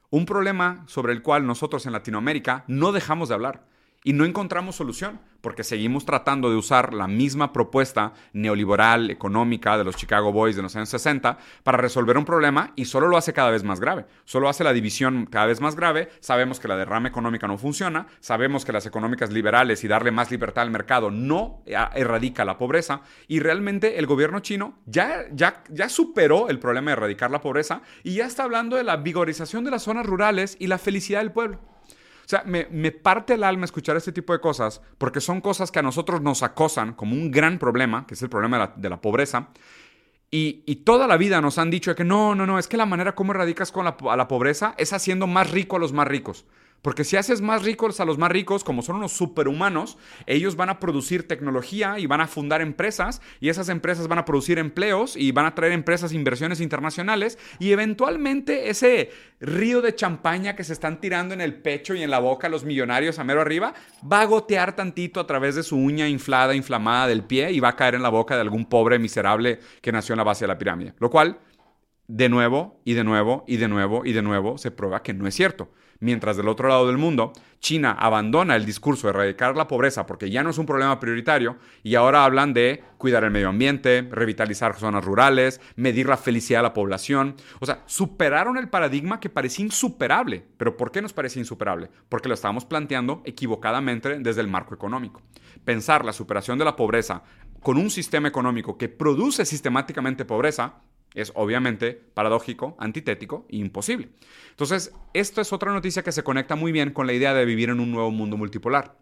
Un problema sobre el cual nosotros en Latinoamérica no dejamos de hablar y no encontramos solución porque seguimos tratando de usar la misma propuesta neoliberal, económica de los Chicago Boys de los años 60 para resolver un problema y solo lo hace cada vez más grave. Solo hace la división cada vez más grave. Sabemos que la derrama económica no funciona, sabemos que las económicas liberales y darle más libertad al mercado no erradica la pobreza y realmente el gobierno chino ya, ya, ya superó el problema de erradicar la pobreza y ya está hablando de la vigorización de las zonas rurales y la felicidad del pueblo. O sea, me, parte el alma escuchar este tipo de cosas porque son cosas que a nosotros nos acosan como un gran problema, que es el problema de la, pobreza. Y, toda la vida nos han dicho que no, no, no, es que la manera como erradicas con a la pobreza es haciendo más rico a los más ricos. Porque si haces más ricos a los más ricos, como son unos superhumanos, ellos van a producir tecnología y van a fundar empresas y esas empresas van a producir empleos y van a traer empresas, inversiones internacionales y eventualmente ese río de champaña que se están tirando en el pecho y en la boca los millonarios a mero arriba va a gotear tantito a través de su uña inflada, inflamada del pie y va a caer en la boca de algún pobre miserable que nació en la base de la pirámide. Lo cual, de nuevo y de nuevo y de nuevo y de nuevo se prueba que no es cierto. Mientras del otro lado del mundo, China abandona el discurso de erradicar la pobreza porque ya no es un problema prioritario y ahora hablan de cuidar el medio ambiente, revitalizar zonas rurales, medir la felicidad de la población. O sea, superaron el paradigma que parecía insuperable. ¿Pero por qué nos parece insuperable? Porque lo estábamos planteando equivocadamente desde el marco económico. Pensar la superación de la pobreza con un sistema económico que produce sistemáticamente pobreza es obviamente paradójico, antitético e imposible. Entonces, esto es otra noticia que se conecta muy bien con la idea de vivir en un nuevo mundo multipolar.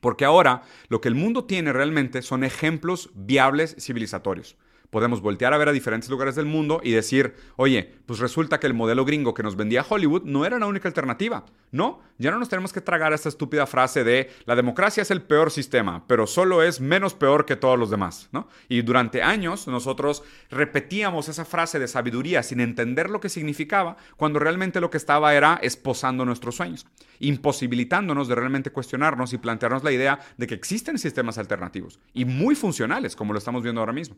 Porque ahora lo que el mundo tiene realmente son ejemplos viables civilizatorios podemos voltear a ver a diferentes lugares del mundo y decir, oye, pues resulta que el modelo gringo que nos vendía Hollywood no era la única alternativa. No, ya no nos tenemos que tragar esta estúpida frase de la democracia es el peor sistema, pero solo es menos peor que todos los demás, ¿no? Y durante años nosotros repetíamos esa frase de sabiduría sin entender lo que significaba, cuando realmente lo que estaba era esposando nuestros sueños, imposibilitándonos de realmente cuestionarnos y plantearnos la idea de que existen sistemas alternativos y muy funcionales, como lo estamos viendo ahora mismo.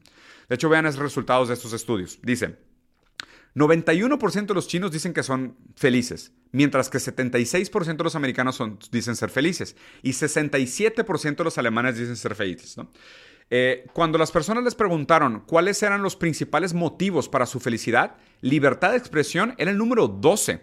De hecho, vean los resultados de estos estudios. Dice, 91% de los chinos dicen que son felices, mientras que 76% de los americanos dicen ser felices y 67% de los alemanes dicen ser felices. Eh, cuando las personas les preguntaron cuáles eran los principales motivos para su felicidad, libertad de expresión era el número 12.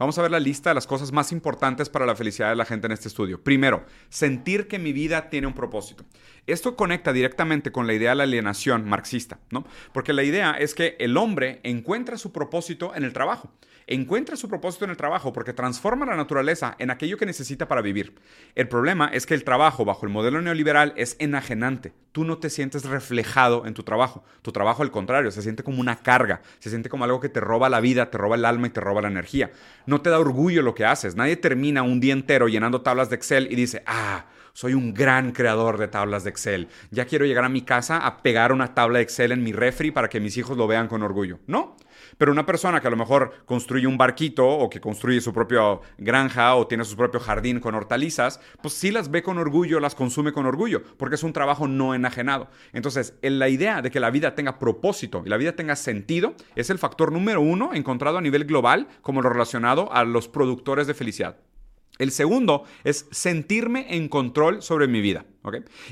Vamos a ver la lista de las cosas más importantes para la felicidad de la gente en este estudio. Primero, sentir que mi vida tiene un propósito. Esto conecta directamente con la idea de la alienación marxista, ¿no? Porque la idea es que el hombre encuentra su propósito en el trabajo encuentra su propósito en el trabajo porque transforma la naturaleza en aquello que necesita para vivir. El problema es que el trabajo bajo el modelo neoliberal es enajenante. Tú no te sientes reflejado en tu trabajo. Tu trabajo, al contrario, se siente como una carga, se siente como algo que te roba la vida, te roba el alma y te roba la energía. No te da orgullo lo que haces. Nadie termina un día entero llenando tablas de Excel y dice, ah, soy un gran creador de tablas de Excel. Ya quiero llegar a mi casa a pegar una tabla de Excel en mi refri para que mis hijos lo vean con orgullo. No. Pero una persona que a lo mejor construye un barquito o que construye su propia granja o tiene su propio jardín con hortalizas, pues sí las ve con orgullo, las consume con orgullo, porque es un trabajo no enajenado. Entonces, la idea de que la vida tenga propósito y la vida tenga sentido es el factor número uno encontrado a nivel global como lo relacionado a los productores de felicidad. El segundo es sentirme en control sobre mi vida.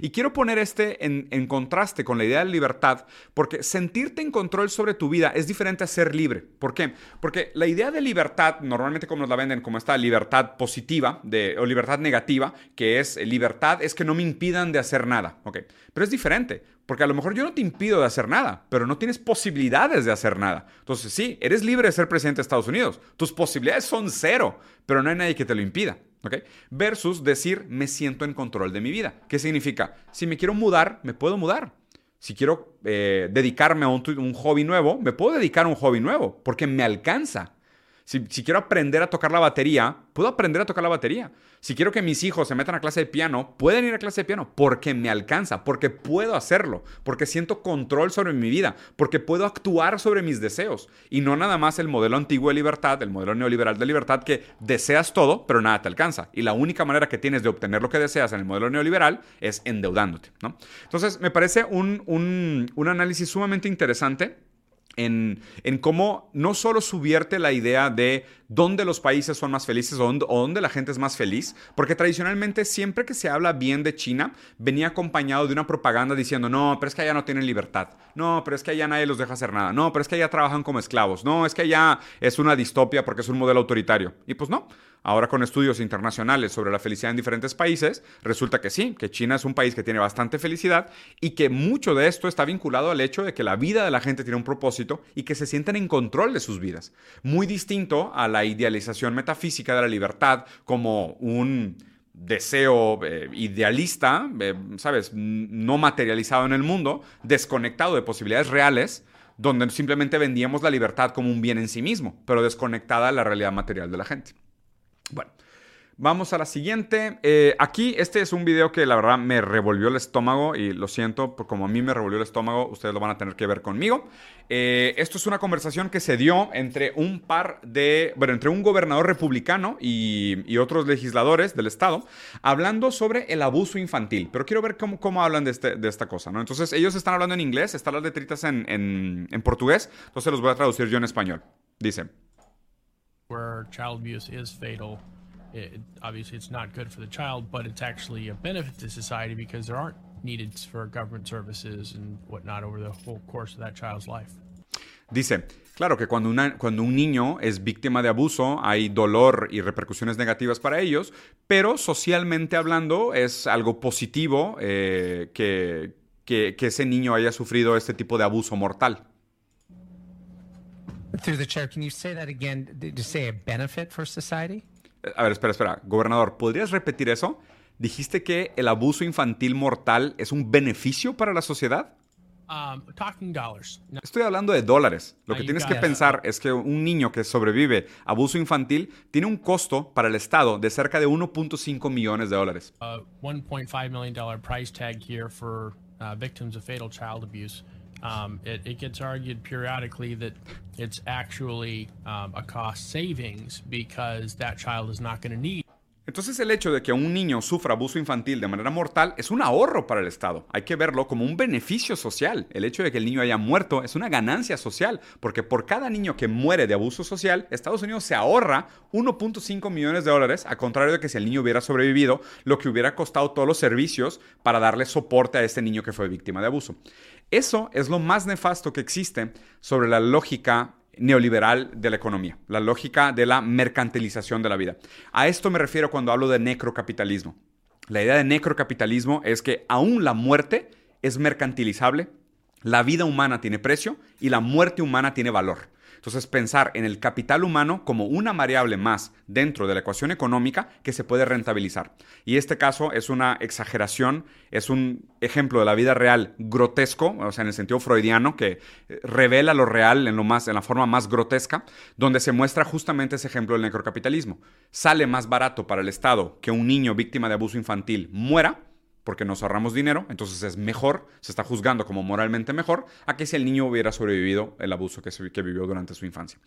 Y quiero poner este en, contraste con la idea de libertad, porque sentirte en control sobre tu vida es diferente a ser libre. ¿Por qué? Porque la idea de libertad, normalmente como nos la venden como esta libertad positiva o libertad negativa, que es libertad, es que no me impidan de hacer nada. Pero es diferente, porque a lo mejor yo no te impido de hacer nada, pero no tienes posibilidades de hacer nada. Entonces sí, eres libre de ser presidente de Estados Unidos. Tus posibilidades son cero, pero no hay nadie que te lo impida. Versus decir, me siento en control de mi vida. ¿Qué significa? Si me quiero mudar, me puedo mudar. Si quiero eh, dedicarme a un, hobby nuevo, me puedo dedicar a un hobby nuevo, porque me alcanza. Si, quiero aprender a tocar la batería, puedo aprender a tocar la batería. Si quiero que mis hijos se metan a clase de piano, pueden ir a clase de piano porque me alcanza, porque puedo hacerlo, porque siento control sobre mi vida, porque puedo actuar sobre mis deseos. Y no nada más el modelo antiguo de libertad, el modelo neoliberal de libertad, que deseas todo, pero nada te alcanza. Y la única manera que tienes de obtener lo que deseas en el modelo neoliberal es endeudándote. ¿no? Entonces, me parece un, un análisis sumamente interesante en, cómo no solo subierte la idea de dónde los países son más felices o dónde, la gente es más feliz, porque tradicionalmente siempre que se habla bien de China, venía acompañado de una propaganda diciendo, no, pero es que allá no tienen libertad, no, pero es que allá nadie los deja hacer nada, no, pero es que allá trabajan como esclavos, no, es que allá es una distopia porque es un modelo autoritario. Y pues no, Ahora con estudios internacionales sobre la felicidad en diferentes países, resulta que sí, que China es un país que tiene bastante felicidad y que mucho de esto está vinculado al hecho de que la vida de la gente tiene un propósito y que se sienten en control de sus vidas. Muy distinto a la idealización metafísica de la libertad como un deseo eh, idealista, eh, ¿sabes? No materializado en el mundo, desconectado de posibilidades reales, donde simplemente vendíamos la libertad como un bien en sí mismo, pero desconectada de la realidad material de la gente. Bueno, vamos a la siguiente. Eh, aquí, este es un video que la verdad me revolvió el estómago y lo siento, por como a mí me revolvió el estómago, ustedes lo van a tener que ver conmigo. Eh, esto es una conversación que se dio entre un par de, bueno, entre un gobernador republicano y, otros legisladores del estado, hablando sobre el abuso infantil. Pero quiero ver cómo, cómo hablan de, este, de esta cosa, ¿no? Entonces, ellos están hablando en inglés, están las letritas en, en, en portugués, entonces los voy a traducir yo en español. Dice where child abuse is fatal. Obviously, it's not good for the child, but it's actually a benefit to society because there aren't needed for government services and whatnot over the whole course of that child's life. Dice, claro que cuando, cuando un niño es víctima de abuso hay dolor y repercusiones negativas para ellos, pero socialmente hablando es algo positivo eh, que, que ese niño haya sufrido este tipo de abuso mortal. Through the chair, can you say that again? Did you say a benefit for society? A ver, espera, espera. Gobernador, ¿podrías repetir eso? ¿Dijiste que el abuso infantil mortal es un beneficio para la sociedad? Um, talking dollars. Estoy hablando de dólares. Lo que tienes que pensar es que un niño que sobrevive a abuso infantil tiene un costo para el Estado de cerca de 1.5 millones de dólares. Uh, 1.5 million dollar price tag here for uh, victims of fatal child abuse. Um, it, gets argued periodically that it's actually um, a cost savings because that child is not going to need Entonces el hecho de que un niño sufra abuso infantil de manera mortal es un ahorro para el Estado. Hay que verlo como un beneficio social. El hecho de que el niño haya muerto es una ganancia social, porque por cada niño que muere de abuso social, Estados Unidos se ahorra 1.5 millones de dólares, a contrario de que si el niño hubiera sobrevivido, lo que hubiera costado todos los servicios para darle soporte a este niño que fue víctima de abuso. Eso es lo más nefasto que existe sobre la lógica neoliberal de la economía, la lógica de la mercantilización de la vida. A esto me refiero cuando hablo de necrocapitalismo. La idea de necrocapitalismo es que aún la muerte es mercantilizable, la vida humana tiene precio y la muerte humana tiene valor. Entonces, pensar en el capital humano como una variable más dentro de la ecuación económica que se puede rentabilizar. Y este caso es una exageración, es un ejemplo de la vida real grotesco, o sea, en el sentido freudiano, que eh, revela lo real en, lo más, en la forma más grotesca, donde se muestra justamente ese ejemplo del necrocapitalismo. Sale más barato para el Estado que un niño víctima de abuso infantil muera porque nos ahorramos dinero, entonces es mejor, se está juzgando como moralmente mejor, a que si el niño hubiera sobrevivido el abuso que, vivió durante su infancia.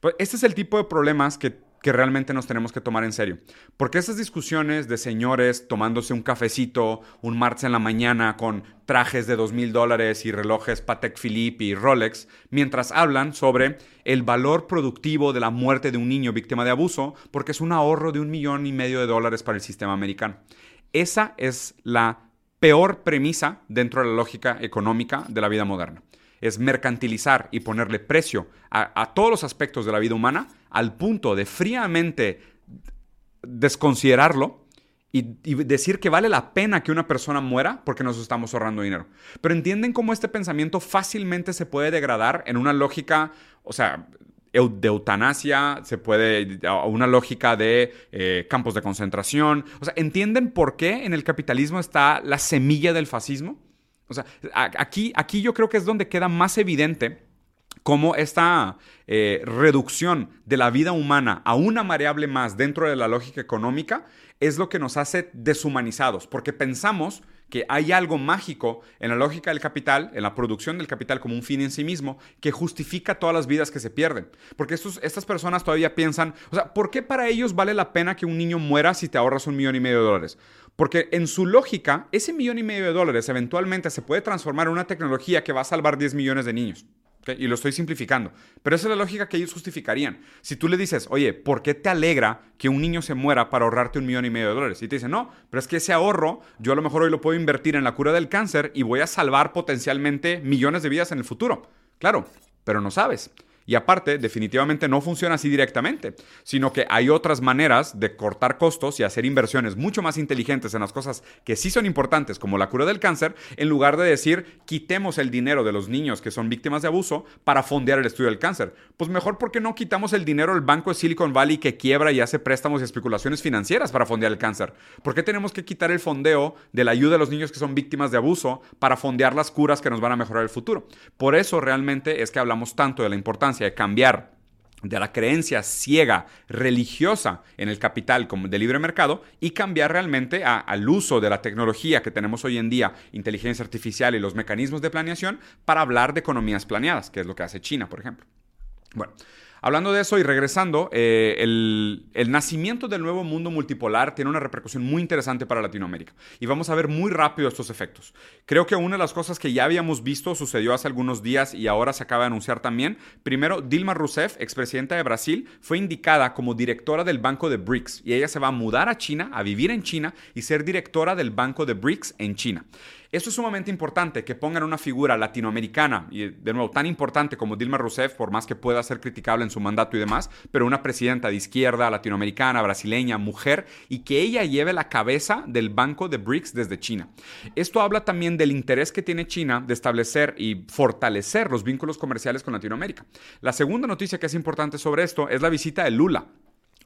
Pues este es el tipo de problemas que, que realmente nos tenemos que tomar en serio. Porque esas discusiones de señores tomándose un cafecito un martes en la mañana con trajes de dos mil dólares y relojes Patek Philippe y Rolex, mientras hablan sobre el valor productivo de la muerte de un niño víctima de abuso, porque es un ahorro de un millón y medio de dólares para el sistema americano. Esa es la peor premisa dentro de la lógica económica de la vida moderna. Es mercantilizar y ponerle precio a, todos los aspectos de la vida humana al punto de fríamente desconsiderarlo y, y, decir que vale la pena que una persona muera porque nos estamos ahorrando dinero. Pero entienden cómo este pensamiento fácilmente se puede degradar en una lógica, o sea, de eutanasia, se puede, a una lógica de eh, campos de concentración. O sea, ¿entienden por qué en el capitalismo está la semilla del fascismo? O sea, aquí, aquí yo creo que es donde queda más evidente cómo esta eh, reducción de la vida humana a una variable más dentro de la lógica económica es lo que nos hace deshumanizados, porque pensamos que hay algo mágico en la lógica del capital, en la producción del capital como un fin en sí mismo, que justifica todas las vidas que se pierden. Porque estos, estas personas todavía piensan, o sea, ¿por qué para ellos vale la pena que un niño muera si te ahorras un millón y medio de dólares? Porque en su lógica, ese millón y medio de dólares eventualmente se puede transformar en una tecnología que va a salvar 10 millones de niños. Y lo estoy simplificando. Pero esa es la lógica que ellos justificarían. Si tú le dices, oye, ¿por qué te alegra que un niño se muera para ahorrarte un millón y medio de dólares? Y te dicen, no, pero es que ese ahorro yo a lo mejor hoy lo puedo invertir en la cura del cáncer y voy a salvar potencialmente millones de vidas en el futuro. Claro, pero no sabes. Y aparte, definitivamente no funciona así directamente, sino que hay otras maneras de cortar costos y hacer inversiones mucho más inteligentes en las cosas que sí son importantes, como la cura del cáncer, en lugar de decir, quitemos el dinero de los niños que son víctimas de abuso para fondear el estudio del cáncer. Pues mejor porque no quitamos el dinero del banco de Silicon Valley que quiebra y hace préstamos y especulaciones financieras para fondear el cáncer. ¿Por qué tenemos que quitar el fondeo de la ayuda a los niños que son víctimas de abuso para fondear las curas que nos van a mejorar el futuro? Por eso realmente es que hablamos tanto de la importancia de cambiar de la creencia ciega religiosa en el capital como de libre mercado y cambiar realmente al uso de la tecnología que tenemos hoy en día, inteligencia artificial y los mecanismos de planeación para hablar de economías planeadas, que es lo que hace China, por ejemplo. Bueno, Hablando de eso y regresando, eh, el, nacimiento del nuevo mundo multipolar tiene una repercusión muy interesante para Latinoamérica. Y vamos a ver muy rápido estos efectos. Creo que una de las cosas que ya habíamos visto sucedió hace algunos días y ahora se acaba de anunciar también. Primero, Dilma Rousseff, expresidenta de Brasil, fue indicada como directora del Banco de BRICS. Y ella se va a mudar a China, a vivir en China y ser directora del Banco de BRICS en China. Esto es sumamente importante, que pongan una figura latinoamericana, y de nuevo, tan importante como Dilma Rousseff, por más que pueda ser criticable en su mandato y demás, pero una presidenta de izquierda, latinoamericana, brasileña, mujer, y que ella lleve la cabeza del banco de BRICS desde China. Esto habla también del interés que tiene China de establecer y fortalecer los vínculos comerciales con Latinoamérica. La segunda noticia que es importante sobre esto es la visita de Lula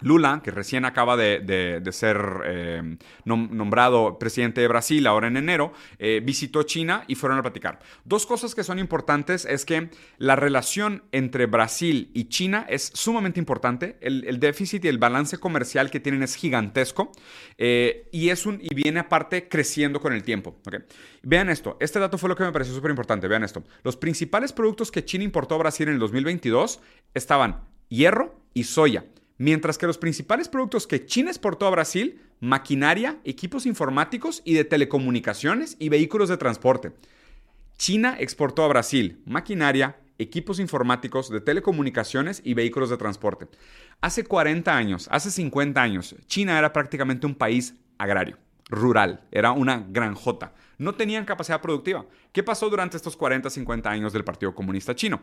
Lula, que recién acaba de, ser eh, nombrado presidente de Brasil ahora en enero, eh, visitó China y fueron a platicar. Dos cosas que son importantes es que la relación entre Brasil y China es sumamente importante. El, déficit y el balance comercial que tienen es gigantesco eh, y, es un, y viene aparte creciendo con el tiempo. Vean esto, este dato fue lo que me pareció súper importante. Vean esto. Los principales productos que China importó a Brasil en el 2022 estaban hierro y soya. Mientras que los principales productos que China exportó a Brasil, maquinaria, equipos informáticos y de telecomunicaciones y vehículos de transporte. China exportó a Brasil maquinaria, equipos informáticos, de telecomunicaciones y vehículos de transporte. Hace 40 años, hace 50 años, China era prácticamente un país agrario, rural, era una granjota. No tenían capacidad productiva. ¿Qué pasó durante estos 40, 50 años del Partido Comunista Chino?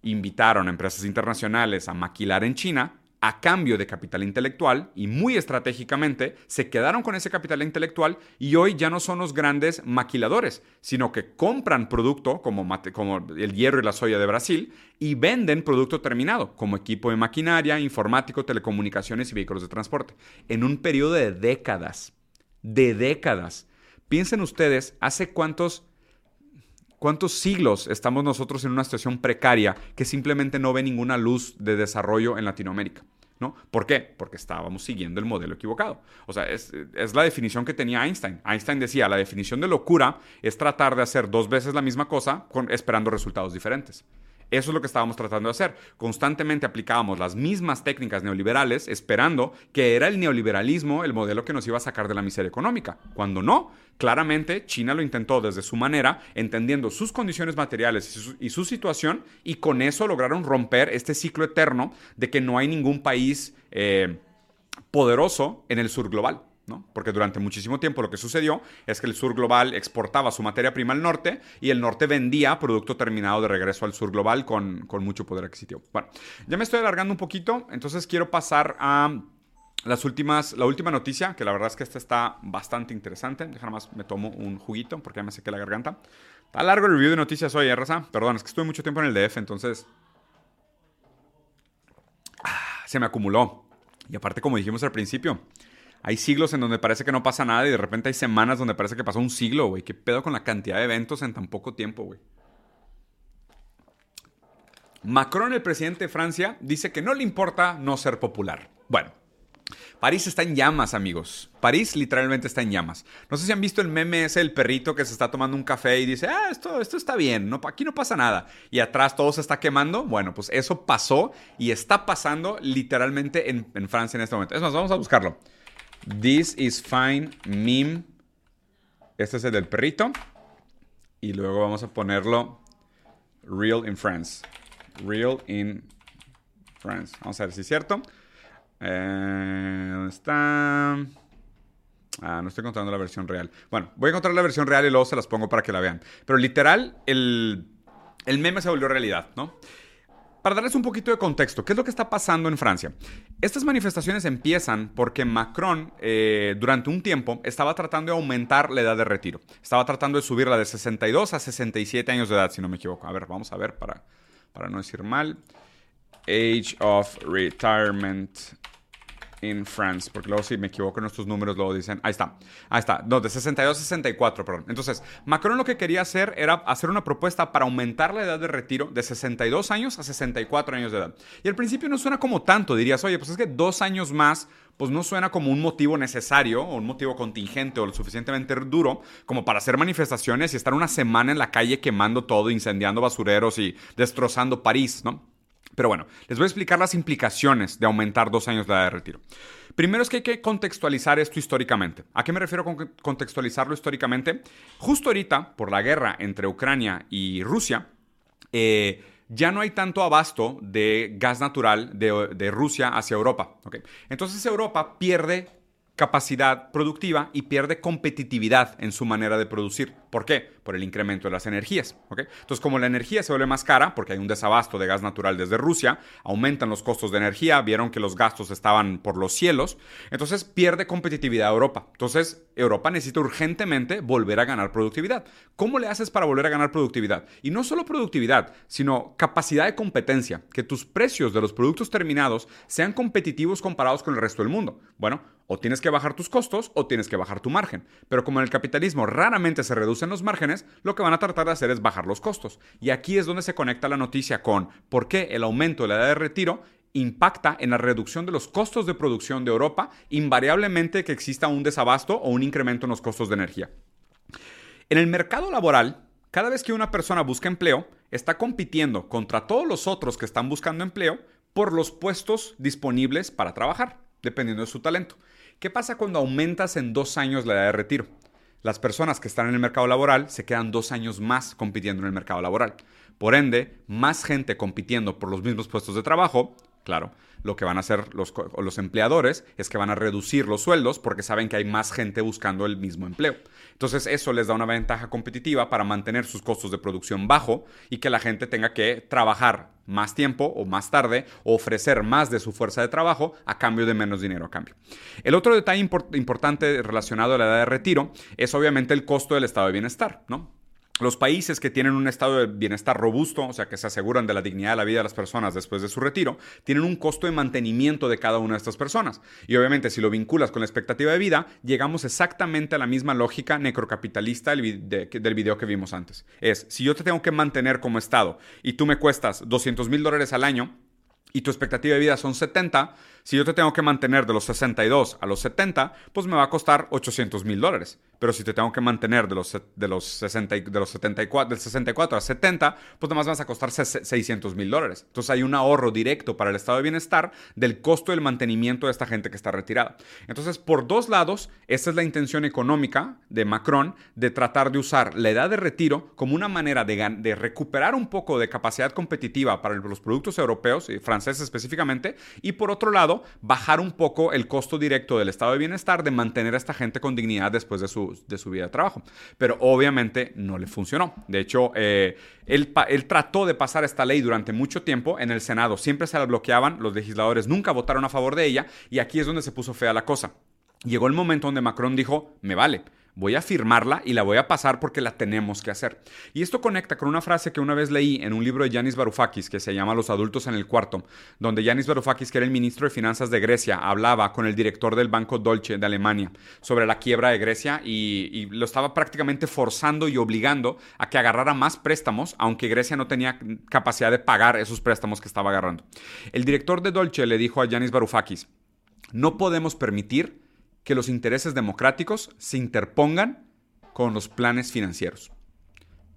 Invitaron a empresas internacionales a maquilar en China a cambio de capital intelectual y muy estratégicamente se quedaron con ese capital intelectual y hoy ya no son los grandes maquiladores, sino que compran producto como, el hierro y la soya de Brasil y venden producto terminado como equipo de maquinaria, informático, telecomunicaciones y vehículos de transporte en un periodo de décadas, de décadas. Piensen ustedes, ¿hace cuántos ¿Cuántos siglos estamos nosotros en una situación precaria que simplemente no ve ninguna luz de desarrollo en Latinoamérica? ¿No? ¿Por qué? Porque estábamos siguiendo el modelo equivocado. O sea, es, la definición que tenía Einstein. Einstein decía, la definición de locura es tratar de hacer dos veces la misma cosa esperando resultados diferentes. Eso es lo que estábamos tratando de hacer. Constantemente aplicábamos las mismas técnicas neoliberales esperando que era el neoliberalismo el modelo que nos iba a sacar de la miseria económica. Cuando no, claramente China lo intentó desde su manera, entendiendo sus condiciones materiales y su, situación, y con eso lograron romper este ciclo eterno de que no hay ningún país eh, poderoso en el sur global. Porque durante muchísimo tiempo lo que sucedió es que el sur global exportaba su materia prima al norte y el norte vendía producto terminado de regreso al sur global con, mucho poder adquisitivo. Bueno, ya me estoy alargando un poquito, entonces quiero pasar a las últimas, la última noticia, que la verdad es que esta está bastante interesante. Déjame más, me tomo un juguito porque ya me sequé la garganta. Está largo el review de noticias hoy, ¿eh, Raza? Perdón, es que estuve mucho tiempo en el DF, entonces... Ah, se me acumuló. Y aparte, como dijimos al principio, hay siglos en donde parece que no pasa nada y de repente hay semanas donde parece que pasó un siglo, güey. ¿Qué pedo con la cantidad de eventos en tan poco tiempo, güey? Macron, el presidente de Francia, dice que no le importa no ser popular. Bueno, París está en llamas, amigos. París literalmente está en llamas. No sé si han visto el meme ese del perrito que se está tomando un café y dice, ah, esto, esto está bien, no, aquí no pasa nada. Y atrás todo se está quemando. Bueno, pues eso pasó y está pasando literalmente en, en Francia en este momento. Es más, vamos a buscarlo. This is fine meme. Este es el del perrito. Y luego vamos a ponerlo real in France. Real in France. Vamos a ver si es cierto. Eh, ¿Dónde está? Ah, no estoy encontrando la versión real. Bueno, voy a encontrar la versión real y luego se las pongo para que la vean. Pero literal, el, el meme se volvió realidad, ¿no? Para darles un poquito de contexto, ¿qué es lo que está pasando en Francia? Estas manifestaciones empiezan porque Macron eh, durante un tiempo estaba tratando de aumentar la edad de retiro. Estaba tratando de subirla de 62 a 67 años de edad, si no me equivoco. A ver, vamos a ver para, para no decir mal. Age of Retirement in France, porque luego si me equivoco en estos números luego dicen, ahí está, ahí está, no, de 62 a 64, perdón. Entonces, Macron lo que quería hacer era hacer una propuesta para aumentar la edad de retiro de 62 años a 64 años de edad. Y al principio no suena como tanto, dirías, oye, pues es que dos años más, pues no suena como un motivo necesario o un motivo contingente o lo suficientemente duro como para hacer manifestaciones y estar una semana en la calle quemando todo, incendiando basureros y destrozando París, ¿no? Pero bueno, les voy a explicar las implicaciones de aumentar dos años la edad de retiro. Primero es que hay que contextualizar esto históricamente. ¿A qué me refiero con contextualizarlo históricamente? Justo ahorita, por la guerra entre Ucrania y Rusia, eh, ya no hay tanto abasto de gas natural de, Rusia hacia Europa. Entonces Europa pierde capacidad productiva y pierde competitividad en su manera de producir. ¿Por qué? Por el incremento de las energías. Entonces, como la energía se vuelve más cara, porque hay un desabasto de gas natural desde Rusia, aumentan los costos de energía, vieron que los gastos estaban por los cielos, entonces pierde competitividad Europa. Entonces, Europa necesita urgentemente volver a ganar productividad. ¿Cómo le haces para volver a ganar productividad? Y no solo productividad, sino capacidad de competencia, que tus precios de los productos terminados sean competitivos comparados con el resto del mundo. Bueno, o tienes que bajar tus costos o tienes que bajar tu margen. Pero como en el capitalismo raramente se reducen los márgenes, lo que van a tratar de hacer es bajar los costos. Y aquí es donde se conecta la noticia con por qué el aumento de la edad de retiro impacta en la reducción de los costos de producción de Europa, invariablemente que exista un desabasto o un incremento en los costos de energía. En el mercado laboral, cada vez que una persona busca empleo, está compitiendo contra todos los otros que están buscando empleo por los puestos disponibles para trabajar, dependiendo de su talento. ¿Qué pasa cuando aumentas en dos años la edad de retiro? Las personas que están en el mercado laboral se quedan dos años más compitiendo en el mercado laboral. Por ende, más gente compitiendo por los mismos puestos de trabajo, claro, lo que van a hacer los, empleadores es que van a reducir los sueldos porque saben que hay más gente buscando el mismo empleo. Entonces eso les da una ventaja competitiva para mantener sus costos de producción bajo y que la gente tenga que trabajar más tiempo o más tarde o ofrecer más de su fuerza de trabajo a cambio de menos dinero a cambio. El otro detalle importante relacionado a la edad de retiro es obviamente el costo del estado de bienestar, ¿no? Los países que tienen un estado de bienestar robusto, o sea, que se aseguran de la dignidad de la vida de las personas después de su retiro, tienen un costo de mantenimiento de cada una de estas personas. Y obviamente, si lo vinculas con la expectativa de vida, llegamos exactamente a la misma lógica necrocapitalista del video que vimos antes. Es, si yo te tengo que mantener como Estado y tú me cuestas 200 mil dólares al año, y tu expectativa de vida son 70, Si yo te tengo que mantener de los 62 a los 70, pues me va a costar 800 mil dólares. Pero si te tengo que mantener de los, de los, 60, de los 74, del 64 a 70, pues más vas a costar 600 mil dólares. Entonces hay un ahorro directo para el estado de bienestar del costo del mantenimiento de esta gente que está retirada. Entonces, por dos lados, esta es la intención económica de Macron de tratar de usar la edad de retiro como una manera de, de recuperar un poco de capacidad competitiva para los productos europeos y franceses específicamente. Y por otro lado, bajar un poco el costo directo del estado de bienestar de mantener a esta gente con dignidad después de su de su vida de trabajo. Pero obviamente no le funcionó. De hecho, eh, él, él, trató de pasar esta ley durante mucho tiempo en el Senado. Siempre se la bloqueaban, los legisladores nunca votaron a favor de ella y aquí es donde se puso fea la cosa. Llegó el momento donde Macron dijo, me vale voy a firmarla y la voy a pasar porque la tenemos que hacer. Y esto conecta con una frase que una vez leí en un libro de Yanis Varoufakis que se llama Los adultos en el cuarto, donde Yanis Varoufakis, que era el ministro de Finanzas de Grecia, hablaba con el director del Banco Dolce de Alemania sobre la quiebra de Grecia y, lo estaba prácticamente forzando y obligando a que agarrara más préstamos, aunque Grecia no tenía capacidad de pagar esos préstamos que estaba agarrando. El director de Dolce le dijo a Yanis Varoufakis, no podemos permitir que los intereses democráticos se interpongan con los planes financieros.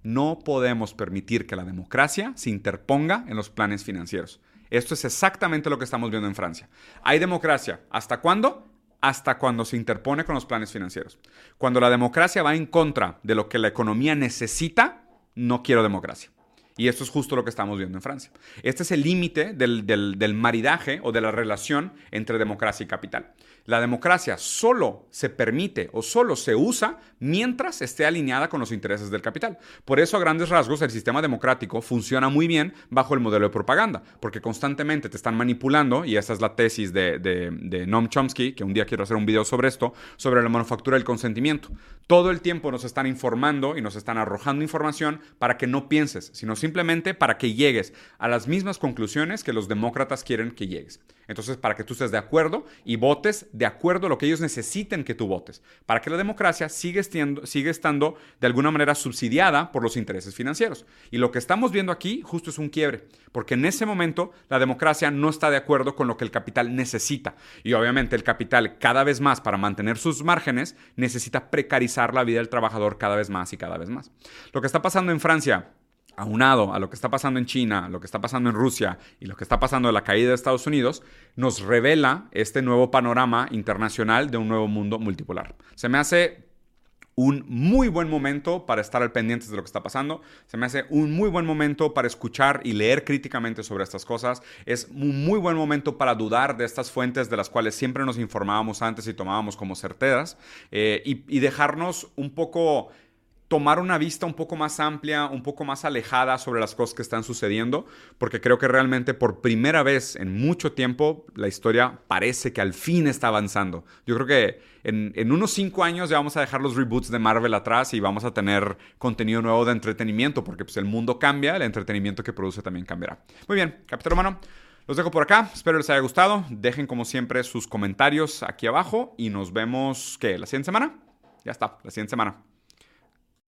No podemos permitir que la democracia se interponga en los planes financieros. Esto es exactamente lo que estamos viendo en Francia. Hay democracia. ¿Hasta cuándo? Hasta cuando se interpone con los planes financieros. Cuando la democracia va en contra de lo que la economía necesita, no quiero democracia. Y esto es justo lo que estamos viendo en Francia. Este es el límite del, del, maridaje o de la relación entre democracia y capital. La democracia solo se permite o solo se usa mientras esté alineada con los intereses del capital. Por eso, a grandes rasgos, el sistema democrático funciona muy bien bajo el modelo de propaganda, porque constantemente te están manipulando, y esa es la tesis de, de, Noam Chomsky, que un día quiero hacer un video sobre esto, sobre la manufactura del consentimiento. Todo el tiempo nos están informando y nos están arrojando información para que no pienses, sino simplemente para que llegues a las mismas conclusiones que los demócratas quieren que llegues. Entonces, para que tú estés de acuerdo y votes de acuerdo a lo que ellos necesiten que tú votes, para que la democracia siga estando, de alguna manera subsidiada por los intereses financieros. Y lo que estamos viendo aquí justo es un quiebre, porque en ese momento la democracia no está de acuerdo con lo que el capital necesita. Y obviamente el capital cada vez más para mantener sus márgenes necesita precarizar la vida del trabajador cada vez más y cada vez más. Lo que está pasando en Francia aunado a lo que está pasando en China, lo que está pasando en Rusia y lo que está pasando en la caída de Estados Unidos, nos revela este nuevo panorama internacional de un nuevo mundo multipolar. Se me hace un muy buen momento para estar al pendiente de lo que está pasando. Se me hace un muy buen momento para escuchar y leer críticamente sobre estas cosas. Es un muy buen momento para dudar de estas fuentes de las cuales siempre nos informábamos antes y tomábamos como certeras eh, y dejarnos un poco tomar una vista un poco más amplia, un poco más alejada sobre las cosas que están sucediendo, porque creo que realmente por primera vez en mucho tiempo la historia parece que al fin está avanzando. Yo creo que en, unos cinco años ya vamos a dejar los reboots de Marvel atrás y vamos a tener contenido nuevo de entretenimiento, porque pues el mundo cambia, el entretenimiento que produce también cambiará. Muy bien, capítulo humano. Los dejo por acá, espero les haya gustado. Dejen como siempre sus comentarios aquí abajo y nos vemos, ¿qué? ¿La siguiente semana? Ya está, la siguiente semana.